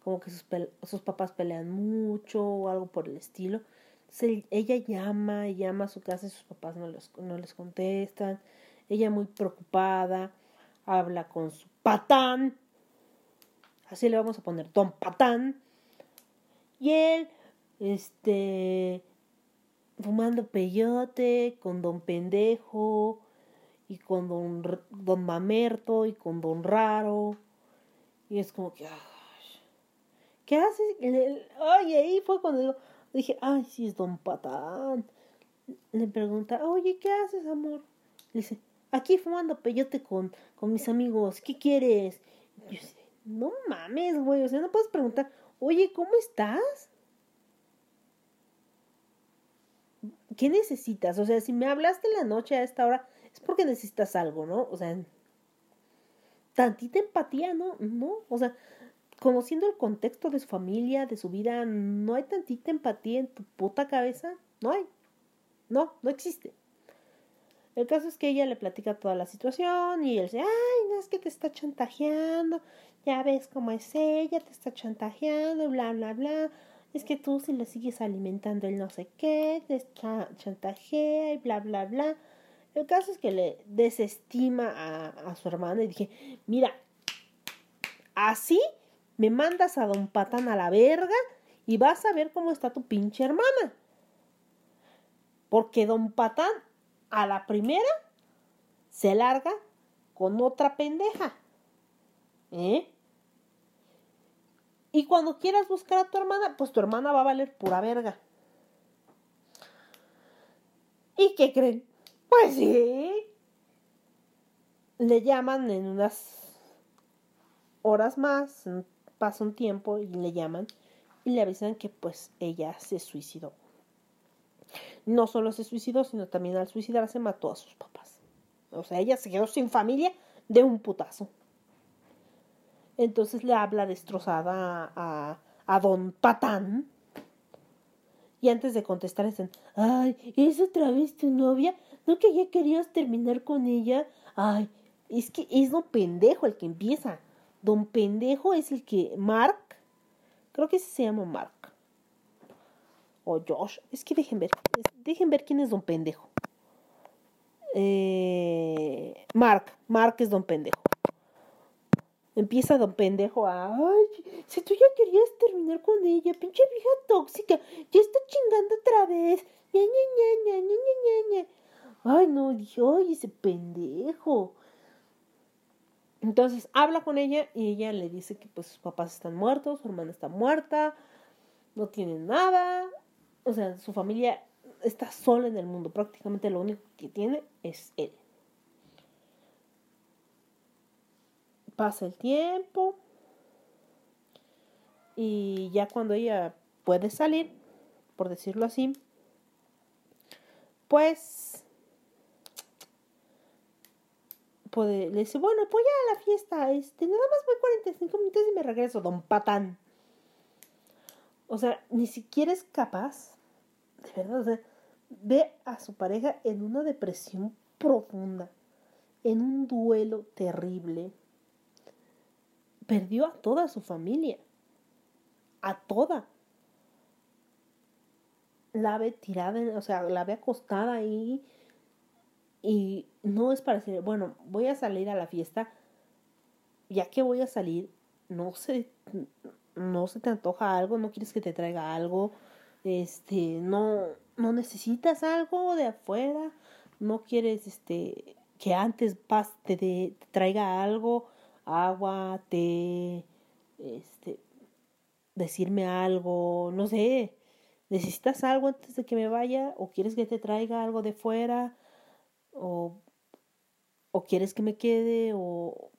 como que sus, sus papás pelean mucho o algo por el estilo. Entonces ella llama y llama a su casa y sus papás no, no les contestan. Ella muy preocupada, habla con su patán, así le vamos a poner don patán. Y él, este, fumando peyote con don pendejo, y con don, don Mamerto y con don Raro. Y es como que, ¿qué haces? Oye, ahí fue cuando dije, ay, sí es don Patán. Le pregunta, oye, ¿qué haces, amor? Dice, aquí fumando peyote con, con mis amigos, ¿qué quieres? Yo dice, no mames, güey, o sea, no puedes preguntar, oye, ¿cómo estás? ¿Qué necesitas? O sea, si me hablaste la noche a esta hora, es porque necesitas algo, ¿no? O sea, tantita empatía, ¿no? No, o sea, conociendo el contexto de su familia, de su vida, no hay tantita empatía en tu puta cabeza, no hay, no, no existe. El caso es que ella le platica toda la situación y él dice, ay, no es que te está chantajeando, ya ves cómo es ella, te está chantajeando, bla, bla, bla. Es que tú si le sigues alimentando el no sé qué, te cha- chantajea y bla, bla, bla. El caso es que le desestima a, a su hermana y dije, mira, así me mandas a don Patán a la verga y vas a ver cómo está tu pinche hermana. Porque don Patán a la primera se larga con otra pendeja. ¿Eh? Y cuando quieras buscar a tu hermana, pues tu hermana va a valer pura verga. ¿Y qué creen? Pues sí. Le llaman en unas horas más, pasa un tiempo y le llaman y le avisan que pues ella se suicidó. No solo se suicidó, sino también al suicidarse mató a sus papás. O sea, ella se quedó sin familia de un putazo. Entonces le habla destrozada a, a, don Patán. Y antes de contestar dicen, ay, ¿es otra vez tu novia? ¿No que ya querías terminar con ella? Ay, es que es don pendejo el que empieza. Don pendejo es el que, Mark, creo que ese se llama Mark. O Josh, es que dejen ver, dejen ver quién es don pendejo. Eh, Mark, Mark es don pendejo. Empieza don pendejo a, ay, si tú ya querías terminar con ella, pinche vieja tóxica, ya está chingando otra vez. Ña, Ña, Ña, Ña, Ña, Ña, Ña. Ay, no, ay, ese pendejo. Entonces habla con ella y ella le dice que pues sus papás están muertos, su hermana está muerta, no tienen nada, o sea, su familia está sola en el mundo, prácticamente lo único que tiene es él. Pasa el tiempo y ya cuando ella puede salir, por decirlo así, pues le dice, bueno, pues ya a la fiesta, este, nada más voy 45 minutos y me regreso, don Patán. O sea, ni siquiera es capaz, de verdad, o sea, ve a su pareja en una depresión profunda, en un duelo terrible. Perdió a toda su familia, a toda. La ve tirada, o sea, la ve acostada ahí y no es para decir, bueno, voy a salir a la fiesta, ya que voy a salir, no sé, no se te antoja algo, no quieres que te traiga algo, este, no, no necesitas algo de afuera, no quieres, este, que antes pas te, te traiga algo, agua, té, este, decirme algo, no sé, necesitas algo antes de que me vaya, o quieres que te traiga algo de fuera, o, o quieres que me quede, o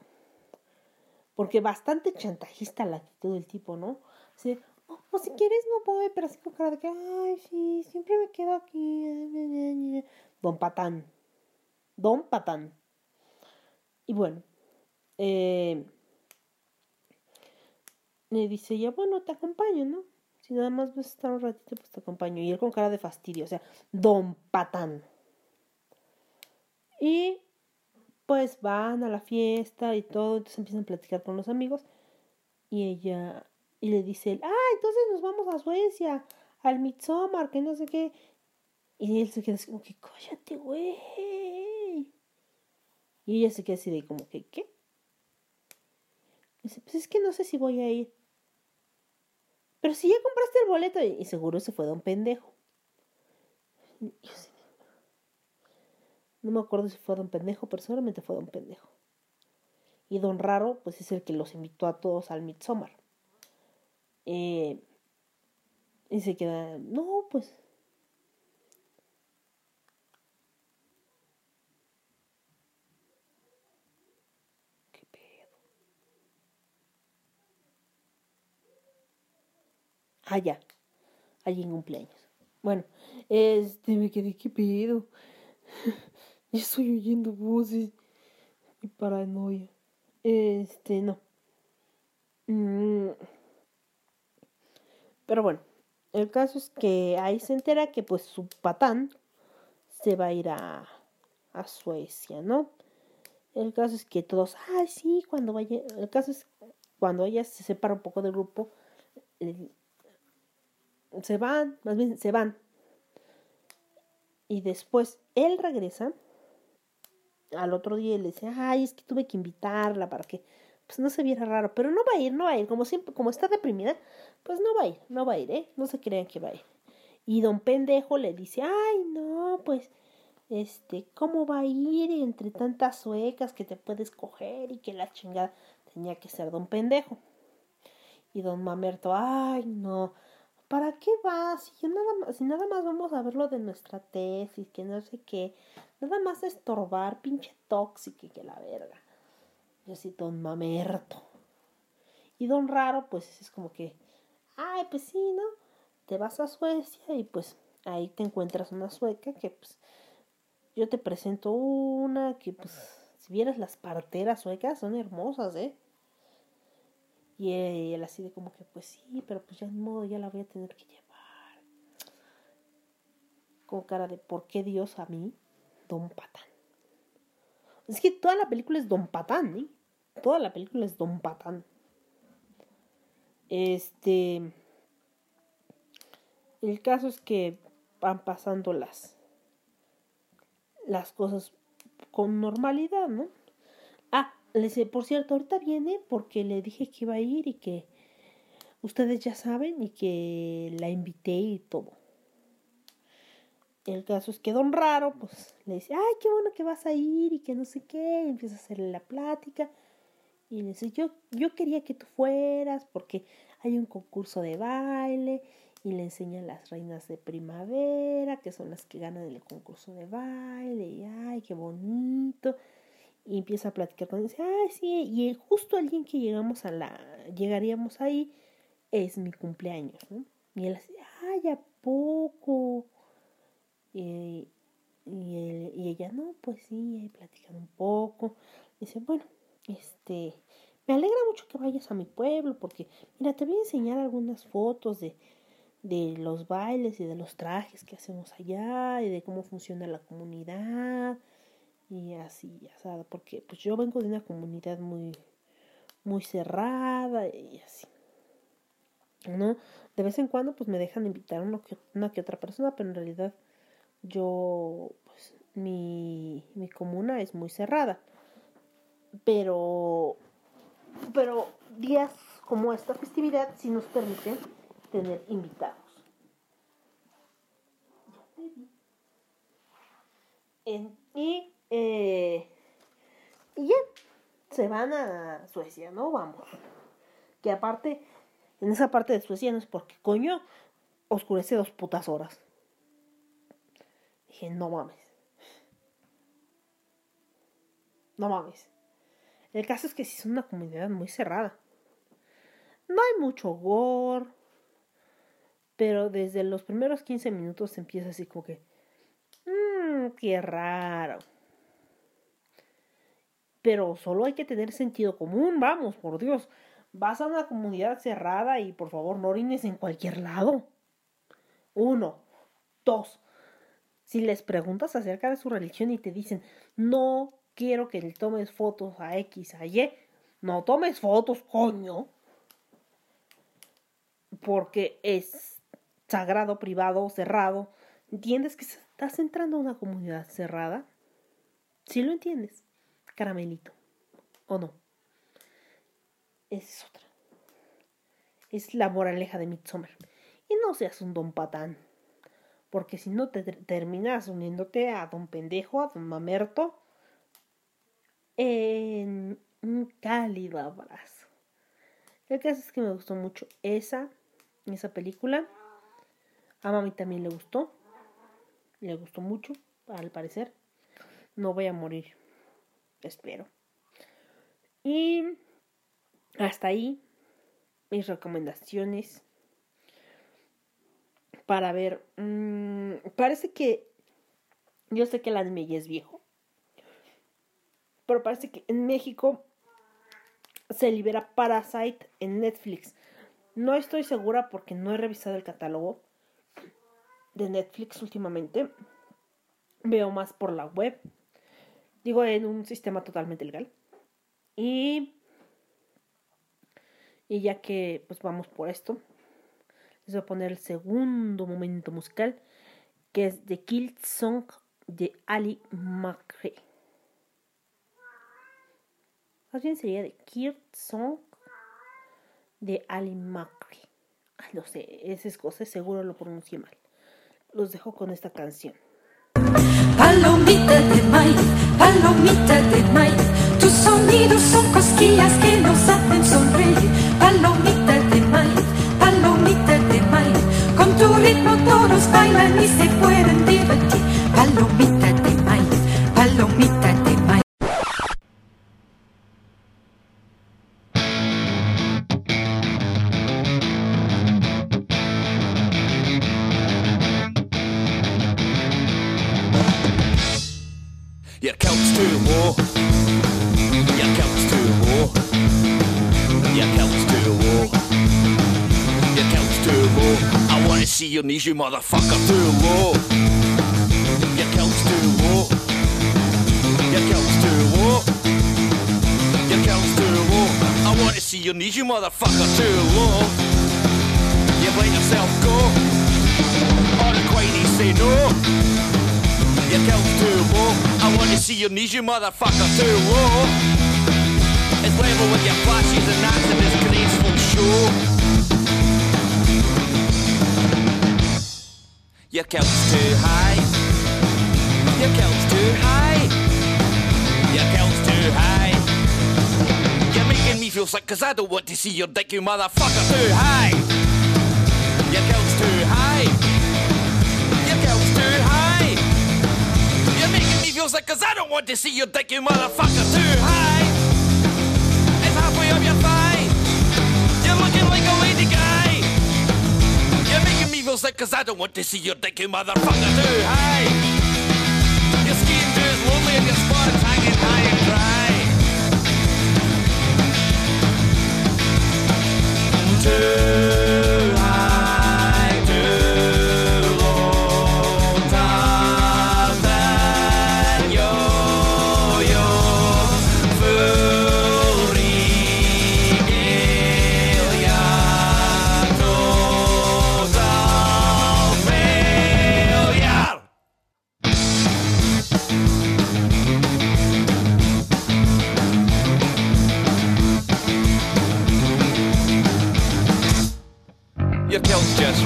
porque bastante chantajista la actitud del tipo, ¿no? Así, "Oh, o si quieres no voy, pero así con cara de que, ay, sí, siempre me quedo aquí. Don Patán. Don Patán. Y bueno, eh, le dice ya, bueno, te acompaño, ¿no? Si nada más vas a estar un ratito, pues te acompaño. Y él con cara de fastidio, o sea, Don Patán. Y pues van a la fiesta y todo, entonces empiezan a platicar con los amigos y ella y le dice él, ah, entonces nos vamos a Suecia, al Midsommar, que no sé qué. Y él se queda así como que, cállate, güey. Y ella se queda así de como que, ¿qué? Dice, pues es que no sé si voy a ir. Pero si ya compraste el boleto, y y seguro se fue de un pendejo. Y yo no me acuerdo si fue Don Pendejo, pero seguramente fue Don Pendejo. Y Don Raro, pues es el que los invitó a todos al Midsommar. Eh, y se queda, no, pues. ¿Qué pedo? Ah. Allí en cumpleaños. Bueno, este me quedé, ¿qué pedo? Ya estoy oyendo voces. Mi paranoia. Este, no. Mm. Pero bueno, el caso es que ahí se entera que pues su patán se va a ir a, a Suecia, ¿no? El caso es que todos, ay, sí, cuando vaya, el caso es cuando ella se separa un poco del grupo, eh, se van, más bien se van. Y después él regresa al otro día y le dice, ay, es que tuve que invitarla para que pues no se viera raro, pero no va a ir, no va a ir, como siempre, como está deprimida, pues no va a ir, no va a ir, ¿eh? No se crean que va a ir. Y don pendejo le dice, ay, no, pues, este, ¿cómo va a ir entre tantas suecas que te puedes coger y que la chingada tenía que ser don pendejo? Y don mamerto, ay, no, ¿para qué vas? Si, nada más, si nada más vamos a ver lo de nuestra tesis, que no sé qué, nada más estorbar, pinche tóxico y que la verga. Yo así, don mamerto. Y don raro, pues es como que, ay, pues sí, ¿no? Te vas a Suecia y pues ahí te encuentras una sueca que pues yo te presento una que pues si vieras las parteras suecas son hermosas, ¿eh? Y él así de como que pues sí, pero pues ya de modo ya la voy a tener que llevar. Con cara de ¿por qué Dios a mí? Don Patán. Es que toda la película es Don Patán, ¿eh? Toda la película es Don Patán. Este. El caso es que van pasando las. las cosas con normalidad, ¿no? Ah, les, por cierto, ahorita viene porque le dije que iba a ir y que ustedes ya saben y que la invité y todo. El caso es que Don Raro, pues, le dice, ay, qué bueno que vas a ir y que no sé qué, y empieza a hacerle la plática. Y le dice, yo, yo quería que tú fueras porque hay un concurso de baile y le enseñan las reinas de primavera, que son las que ganan el concurso de baile, y ay, qué bonito. Y empieza a platicar con él, dice, ay, sí, y justo el día en que llegamos a la, llegaríamos ahí, es mi cumpleaños, ¿no? Y él así, ay, ¿a poco? Y, y, él, y ella, no, pues sí, ahí platican un poco. Dice, bueno, este, me alegra mucho que vayas a mi pueblo porque, mira, te voy a enseñar algunas fotos de, de los bailes y de los trajes que hacemos allá y de cómo funciona la comunidad y así, sabes, porque pues yo vengo de una comunidad muy, muy cerrada y así. ¿No? De vez en cuando pues me dejan invitar a una que, una que otra persona, pero en realidad yo, pues mi, mi comuna es muy cerrada. Pero, pero días como esta festividad sí nos permiten tener invitados. En, y, eh, y ya, se van a Suecia, ¿no? Vamos. Que aparte, en esa parte de Suecia no es porque coño oscurece dos putas horas. Dije, no mames. No mames. El caso es que sí es una comunidad muy cerrada. No hay mucho gore. Pero desde los primeros 15 minutos empieza así como que... Mmm, qué raro. Pero solo hay que tener sentido común, vamos, por Dios. Vas a una comunidad cerrada y por favor no orines en cualquier lado. Uno. Dos. Si les preguntas acerca de su religión y te dicen, no quiero que le tomes fotos a X, a Y, no tomes fotos, coño. Porque es sagrado, privado, cerrado. ¿Entiendes que estás entrando a una comunidad cerrada? Si lo entiendes, caramelito. ¿O no? Esa es otra. Es la moraleja de Midsommar. Y no seas un don patán. Porque si no te terminas uniéndote a don pendejo, a don mamerto, en un cálido abrazo. El caso es que me gustó mucho esa, esa película. A mami también le gustó. Le gustó mucho, al parecer. No voy a morir. Espero. Y hasta ahí mis recomendaciones para ver. Mmm, parece que. Yo sé que el anime ya es viejo. Pero parece que en México se libera Parasite en Netflix. No estoy segura porque no he revisado el catálogo de Netflix últimamente. Veo más por la web. Digo, en un sistema totalmente legal. Y, y ya que pues vamos por esto, les voy a poner el segundo momento musical, que es The Kill Song de Ali McRae. Más bien sería The Kill Song de Ali McRae. Ay, no sé, ese escocés seguro lo pronuncié mal. Los dejo con esta canción. Palomita de maíz, palomita de maíz, tus sonidos son cosquillas que nos hacen sonreír. Palomita de maíz, palomita de maíz, con tu ritmo todos bailan y se pueden divertir. Palomita de maíz, palomita knees, you motherfucker, too low. Your couch too low. Your couch too low. Your couch too low. I wanna see your knees, you motherfucker, too low. You let yourself go. Or the queenie say no. Your couch too low. I want to see your knees, you motherfucker, too low. It's level with your flashes and that's in this graceful show. Your couch too high. Your couch too high. Your couch too high. You're making me feel sick cause I don't want to see your dick, you motherfucker, too high. Your couch too high. Your couch too high. You're making me feel sick cause I don't want to see your dick, you motherfucker, too high. goes like, cause I don't want to see your dick, you motherfucker, do, hey! Your skiing do is lonely and your spot is hanging high and dry. Do.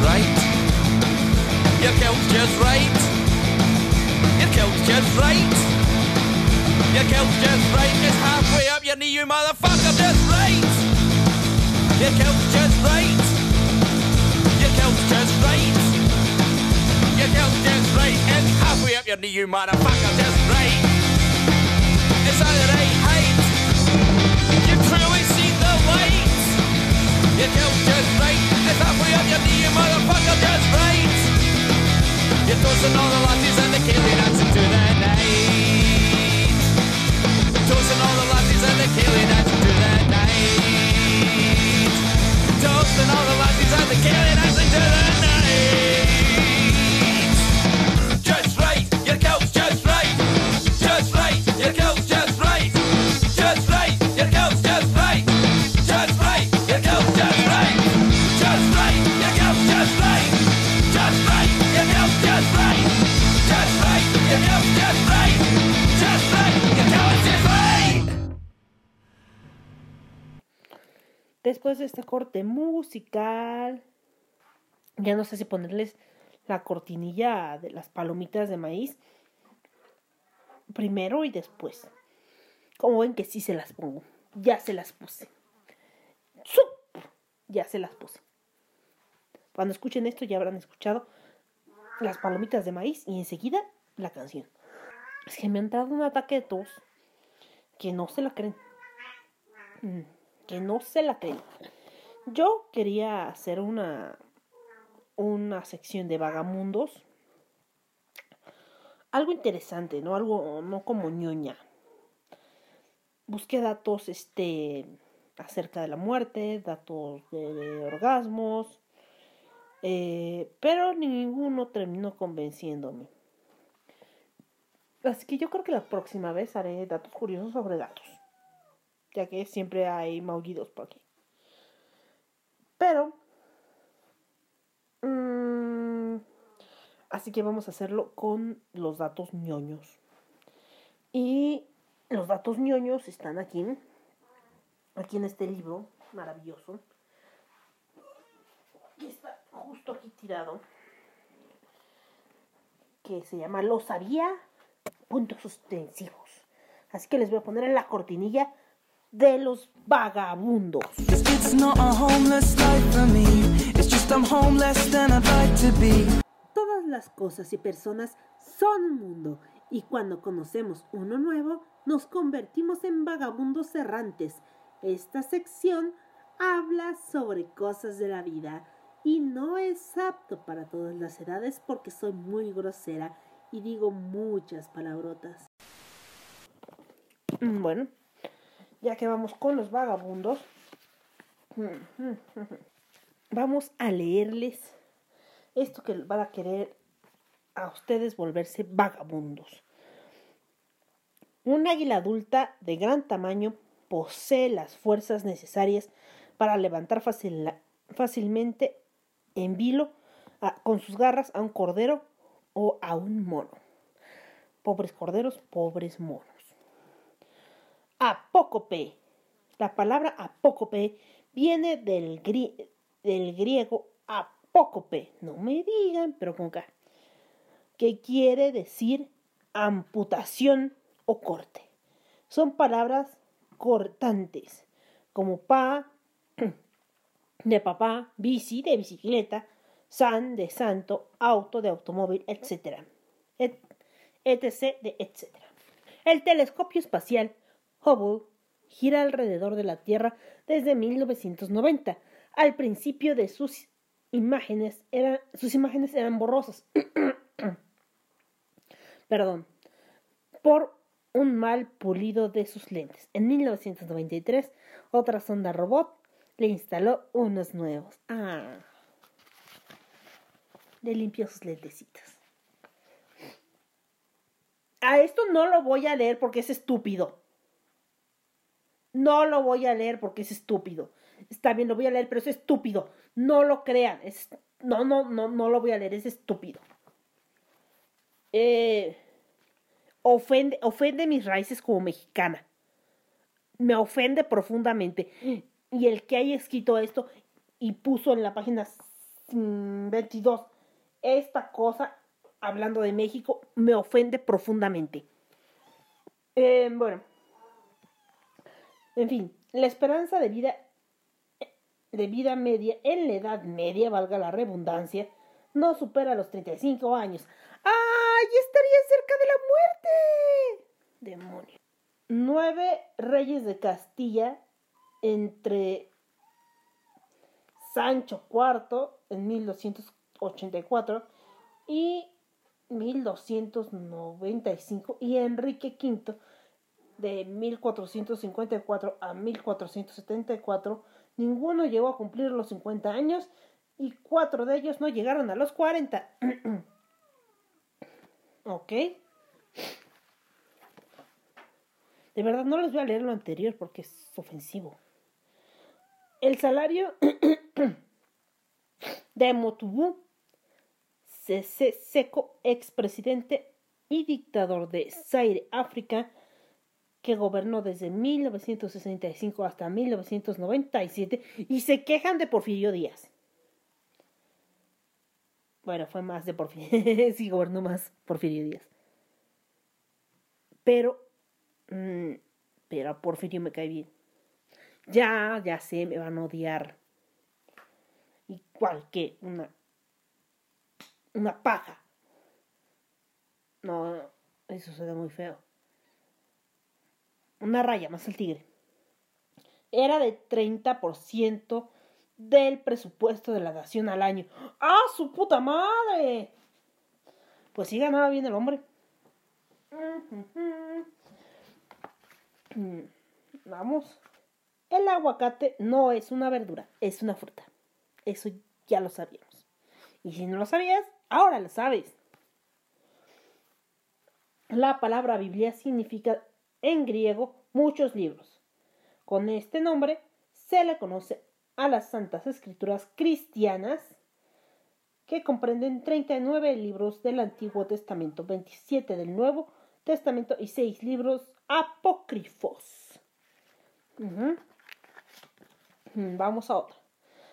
Right. Your count's just right. Your count's just right. Your count's just right. It's halfway up your knee, you motherfucker. Just right. Your count's just right. Your count's just right. Your count's just right. It's halfway up your knee, you motherfucker. Just toasting all the lasses and the Kaylee dancing to the night. Toasting all the lasses and the Kaylee dancing to the night. Toasting all the lasses and the Kaylee dancing to the night. Después de este corte musical, ya no sé si ponerles la cortinilla de las palomitas de maíz primero y después. Como ven que sí se las pongo. Ya se las puse. ¡Sup! Ya se las puse. Cuando escuchen esto ya habrán escuchado las palomitas de maíz y enseguida la canción. Es que me han dado un ataque de tos que no se la creen. Mm, que no se la creen. Yo quería hacer una una sección de vagamundos. Algo interesante, ¿no? Algo no como ñoña. Busqué datos este acerca de la muerte, datos de, orgasmos, eh, pero ninguno terminó convenciéndome. Así que yo creo que la próxima vez haré datos curiosos sobre gatos. Ya que siempre hay maullidos por aquí. Pero... mm, así que vamos a hacerlo con los datos ñoños. Y los datos ñoños están aquí. Aquí en este libro maravilloso. Y está justo aquí tirado. Que se llama Lo sabía. Puntos suspensivos. Así que les voy a poner en la cortinilla de los vagabundos. It's not a homeless life for me. It's just I'm home less than I'd like to be. Todas las cosas y personas son un mundo y cuando conocemos uno nuevo nos convertimos en vagabundos errantes. Esta sección habla sobre cosas de la vida y no es apto para todas las edades porque soy muy grosera y digo muchas palabrotas. Mm, Bueno, ya que vamos con los vagabundos, vamos a leerles esto que van a querer a ustedes volverse vagabundos. Un águila adulta de gran tamaño posee las fuerzas necesarias para levantar fácil- fácilmente en vilo con sus garras a un cordero o a un mono. Pobres corderos, pobres monos. Apócope. La palabra apócope viene del, del griego apócope. No me digan, pero con K. Que quiere decir amputación o corte. Son palabras cortantes, como pa de papá, bici de bicicleta, san de santo, auto de automóvil, etc. Et- etc. de etc. El telescopio espacial Hubble gira alrededor de la Tierra desde 1990. Al principio de sus imágenes eran, sus imágenes eran borrosas. Perdón. Por un mal pulido de sus lentes. En 1993, otra sonda robot le instaló unos nuevos. Ah. Le limpió sus lentecitos. A esto no lo voy a leer porque es estúpido. No lo voy a leer porque es estúpido. Está bien, lo voy a leer, pero es estúpido. No lo crean. Es, no, no, no, no lo voy a leer, es estúpido. Eh, ofende, ofende mis raíces como mexicana. Me ofende profundamente. Y el que haya escrito esto y puso en la página mm, 22 esta cosa hablando de México me ofende profundamente. Eh, bueno, en fin, la esperanza de vida de vida media en la Edad Media, valga la redundancia, no supera los 35 años. ¡Ay! Estaría cerca de la muerte. Demonio. Nueve reyes de Castilla entre Sancho IV en 1284 y 1295 y Enrique V de 1454 a 1474 ninguno llegó a cumplir los 50 años y cuatro de ellos no llegaron a los 40 ok. De verdad no les voy a leer lo anterior porque es ofensivo. El salario de Motubu Sese Seko, expresidente y dictador de Zaire, África, que gobernó desde 1965 hasta 1997 y se quejan de Porfirio Díaz. Bueno, fue más de Porfirio, sí gobernó más Porfirio Díaz. Pero, mm, pero a Porfirio me cae bien. Ya, ya sé, me van a odiar. Igual que una una paja. No, eso ve muy feo. Una raya más el tigre. Era de 30% del presupuesto de la nación al año. ¡Ah, su puta madre! Pues sí ganaba bien el hombre. Vamos. El aguacate no es una verdura, es una fruta. Eso ya lo sabíamos. Y si no lo sabías, ahora lo sabes. La palabra Biblia significa en griego muchos libros. Con este nombre se le conoce a las Santas Escrituras cristianas que comprenden 39 libros del Antiguo Testamento, 27 del Nuevo Testamento y 6 libros apócrifos. Mm, Vamos a otra.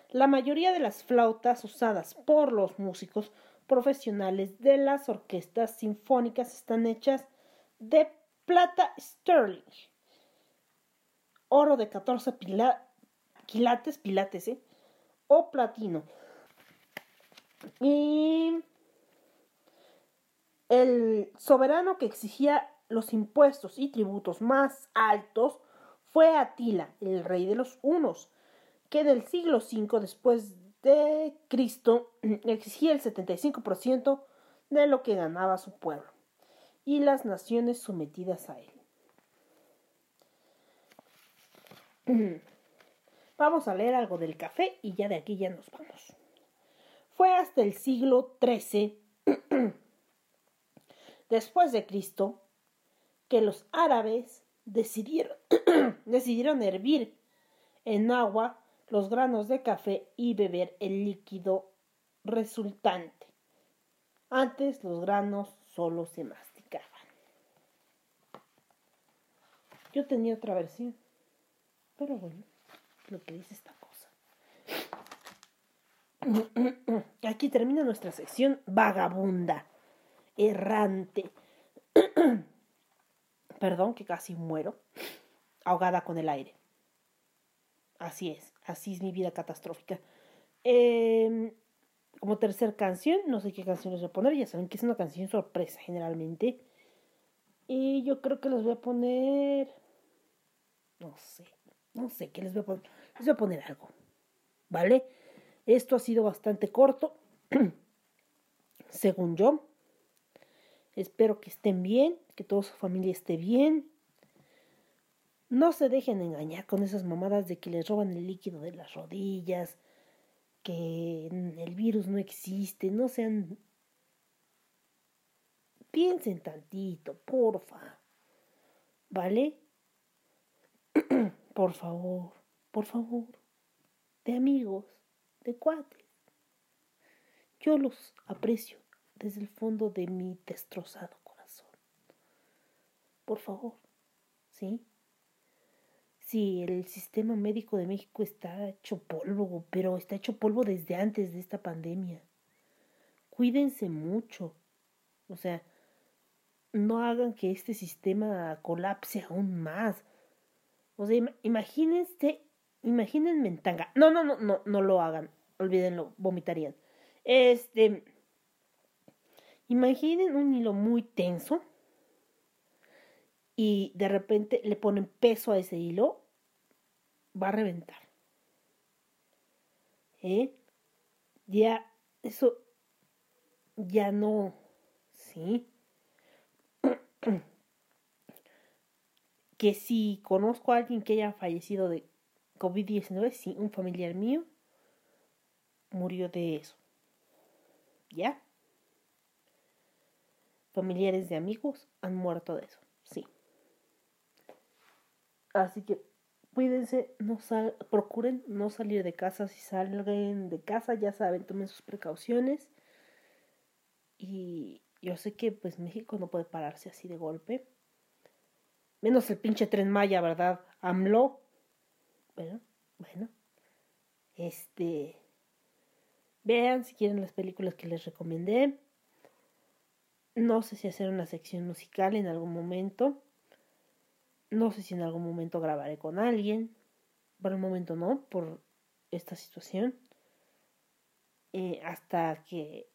La mayoría de las flautas usadas por los músicos profesionales de las orquestas sinfónicas están hechas de plata sterling, oro de 14 pila- quilates, pilates, ¿eh? o platino. Y el soberano que exigía los impuestos y tributos más altos fue Atila, el rey de los hunos, que en el siglo V después de Cristo exigía el 75% de lo que ganaba su pueblo y las naciones sometidas a él. Vamos a leer algo del café y ya de aquí ya nos vamos. Fue hasta el siglo XIII después de Cristo que los árabes decidieron, hervir en agua los granos de café y beber el líquido resultante. Antes los granos solo se. Yo tenía otra versión, pero bueno, lo que dice esta cosa. Aquí termina nuestra sección vagabunda, errante. Perdón que casi muero, ahogada con el aire. Así es, así es mi vida catastrófica. Eh, como tercer canción, no sé qué canción les voy a poner, ya saben que es una canción sorpresa generalmente. Y yo creo que les voy a poner... No sé, no sé qué les voy a poner. Les voy a poner algo, ¿vale? Esto ha sido bastante corto, según yo. Espero que estén bien, que toda su familia esté bien. No se dejen engañar con esas mamadas de que les roban el líquido de las rodillas, que el virus no existe, no sean... Piensen tantito, porfa. ¿Vale? Por favor, por favor. De amigos, de cuates. Yo los aprecio desde el fondo de mi destrozado corazón. Por favor, ¿sí? Sí, el sistema médico de México está hecho polvo, pero está hecho polvo desde antes de esta pandemia. Cuídense mucho. O sea, no hagan que este sistema colapse aún más. O sea, im- imagínense, imagínense en tanga. No, no, no, no, no lo hagan. Olvídenlo, vomitarían. Este, imaginen un hilo muy tenso y de repente le ponen peso a ese hilo, va a reventar. ¿Eh? Ya, eso, ya no, ¿sí? Que si conozco a alguien que haya fallecido de COVID-19, sí, un familiar mío murió de eso. ¿Ya? Familiares de amigos han muerto de eso, sí. Así que cuídense, no sal, procuren no salir de casa. Si salgan de casa, ya saben, tomen sus precauciones. Y yo sé que pues México no puede pararse así de golpe. Menos el pinche tren Maya, ¿verdad? AMLO. Bueno, bueno. Este. Vean si quieren las películas que les recomendé. No sé si hacer una sección musical en algún momento. No sé si en algún momento grabaré con alguien. Por el momento no, por esta situación. Eh, hasta que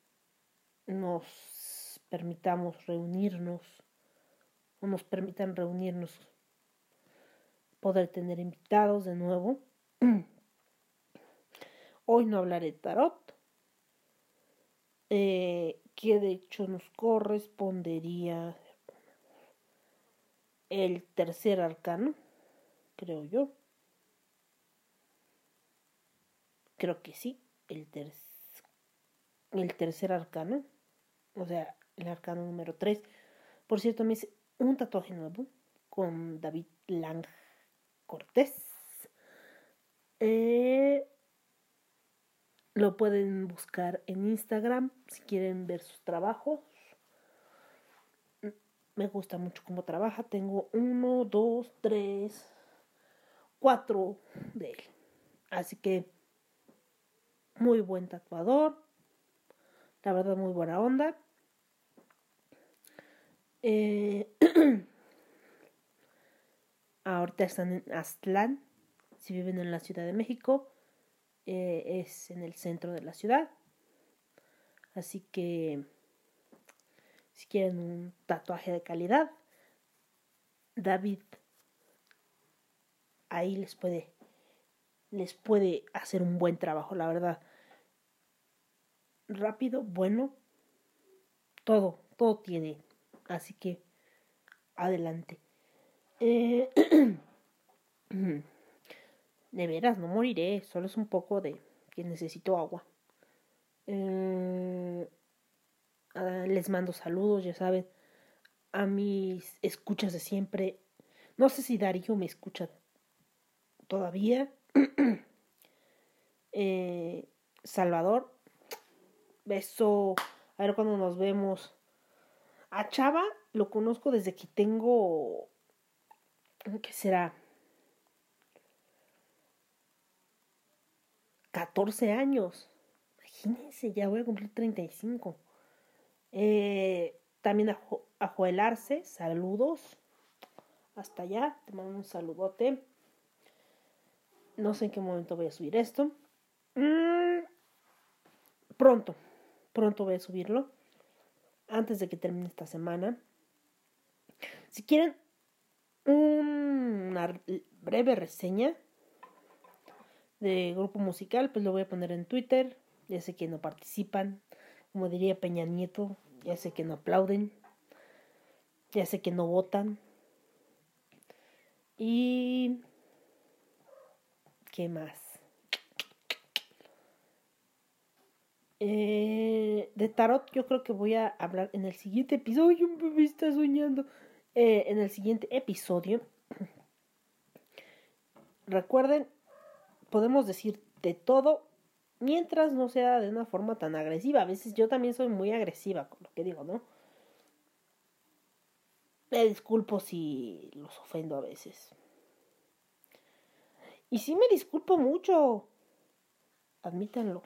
nos permitamos reunirnos o nos permitan reunirnos, poder tener invitados de nuevo. Hoy no hablaré tarot, eh, que de hecho nos correspondería el tercer arcano, creo yo. Creo que sí, el, ter el tercer arcano, o sea, el arcano número 3, Por cierto, me hice un tatuaje nuevo con David Lang Cortés. Eh, lo pueden buscar en Instagram si quieren ver sus trabajos. Me gusta mucho cómo trabaja. Tengo uno, dos, tres, cuatro de él. Así que muy buen tatuador. La verdad, muy buena onda. Eh, ahorita están en Aztlán. Si viven en la Ciudad de México, eh, es en el centro de la ciudad. Así que si quieren un tatuaje de calidad, David ahí les puede les puede hacer un buen trabajo, la verdad. Rápido, bueno, todo, todo tiene. Así que adelante. Eh, de veras, no moriré, solo es un poco de que necesito agua. Eh, ah, les mando saludos, ya saben, a mis escuchas de siempre. No sé si Darío me escucha todavía. Eh, Salvador, beso. A ver cuando nos vemos. A Chava lo conozco desde que tengo. ¿Qué será? 14 años. Imagínense, ya voy a cumplir 35. Eh, también a, Arce, saludos. Hasta allá, te mando un saludote. No sé en qué momento voy a subir esto. Mm, pronto, pronto voy a subirlo. Antes de que termine esta semana. Si quieren una breve reseña de grupo musical, pues lo voy a poner en Twitter. Ya sé que no participan. Como diría Peña Nieto, ya sé que no aplauden. Ya sé que no votan. Y ¿Qué más? Eh, de tarot yo creo que voy a hablar en el siguiente episodio. Bebé está soñando. Eh, en el siguiente episodio. Recuerden, podemos decir de todo mientras no sea de una forma tan agresiva. A veces yo también soy muy agresiva con lo que digo, ¿no? Me disculpo si los ofendo a veces. Y sí me disculpo mucho. Admítanlo.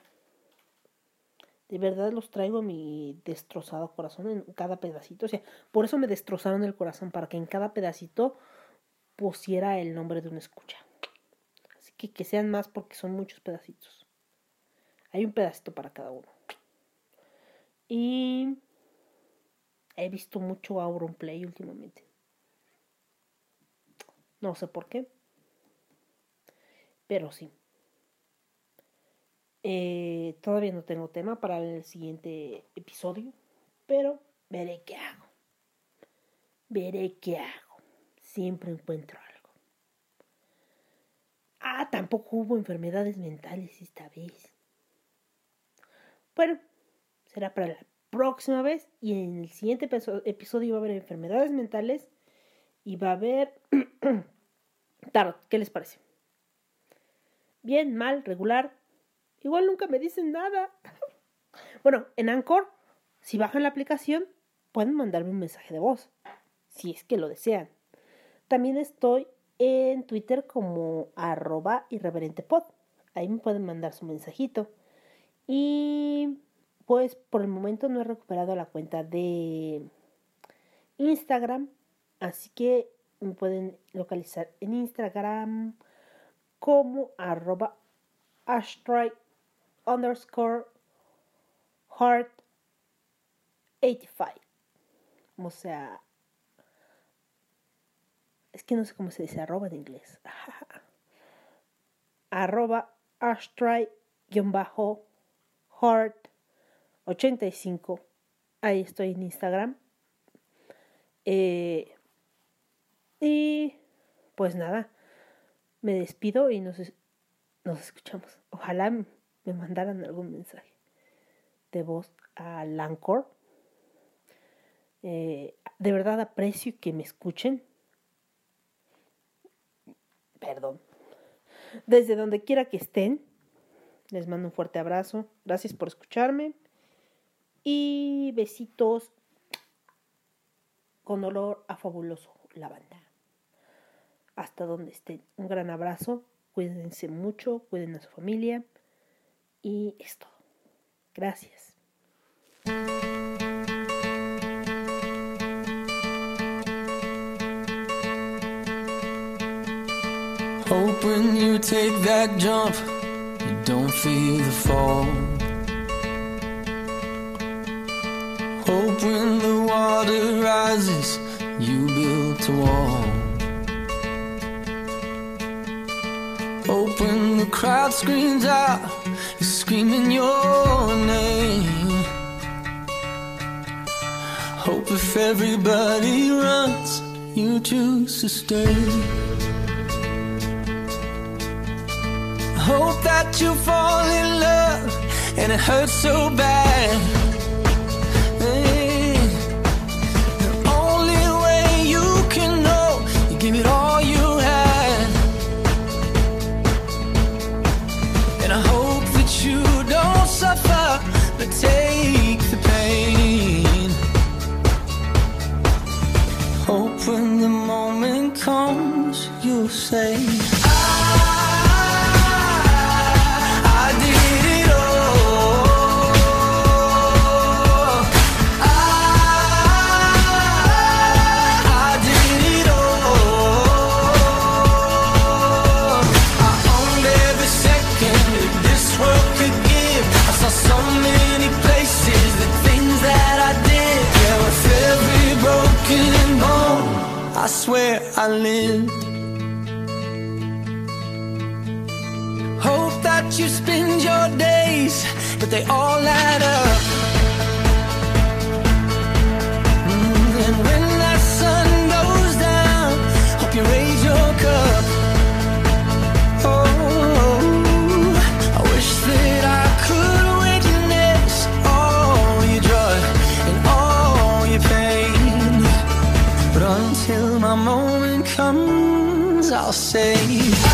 De verdad los traigo mi destrozado corazón en cada pedacito. O sea, por eso me destrozaron el corazón, para que en cada pedacito pusiera el nombre de una escucha. Así que que sean más porque son muchos pedacitos. Hay un pedacito para cada uno. Y he visto mucho Auronplay últimamente. No sé por qué. Pero sí. Eh, todavía no tengo tema para el siguiente episodio, pero veré qué hago. Veré qué hago. Siempre encuentro algo. Ah, tampoco hubo enfermedades mentales esta vez. Bueno, será para la próxima vez y en el siguiente episodio va a haber enfermedades mentales y va a haber tarot. ¿Qué les parece? bien, mal, regular. Igual nunca me dicen nada. bueno, en Anchor, si bajan la aplicación, pueden mandarme un mensaje de voz, si es que lo desean. También estoy en Twitter como arroba irreverentepod. Ahí me pueden mandar su mensajito. Y pues por el momento no he recuperado la cuenta de Instagram. Así que me pueden localizar en Instagram como arroba ashtray underscore heart 85. O sea, es que no sé cómo se dice arroba en inglés. arroba ashtray bajo heart 85. Ahí estoy en Instagram. Eh, y pues nada, me despido y nos, nos escuchamos. Ojalá me mandaran algún mensaje de voz a Lancor. Eh, de verdad aprecio que me escuchen. Perdón. Desde donde quiera que estén, les mando un fuerte abrazo. Gracias por escucharme. Y besitos con olor a fabuloso lavanda. Hasta donde estén. Un gran abrazo. Cuídense mucho, cuiden a su familia. Y es todo. Gracias. Hope when you take that jump, you don't feel the fall. Hope when the water rises, you build a wall. Hope when the crowd screams out, screaming your name. Hope if everybody runs, you choose to stay. Hope that you fall in love and it hurts so bad. Hope when the moment comes, you'll say, I Swear I live. Hope that you spend your days, but they all add up. I'll say.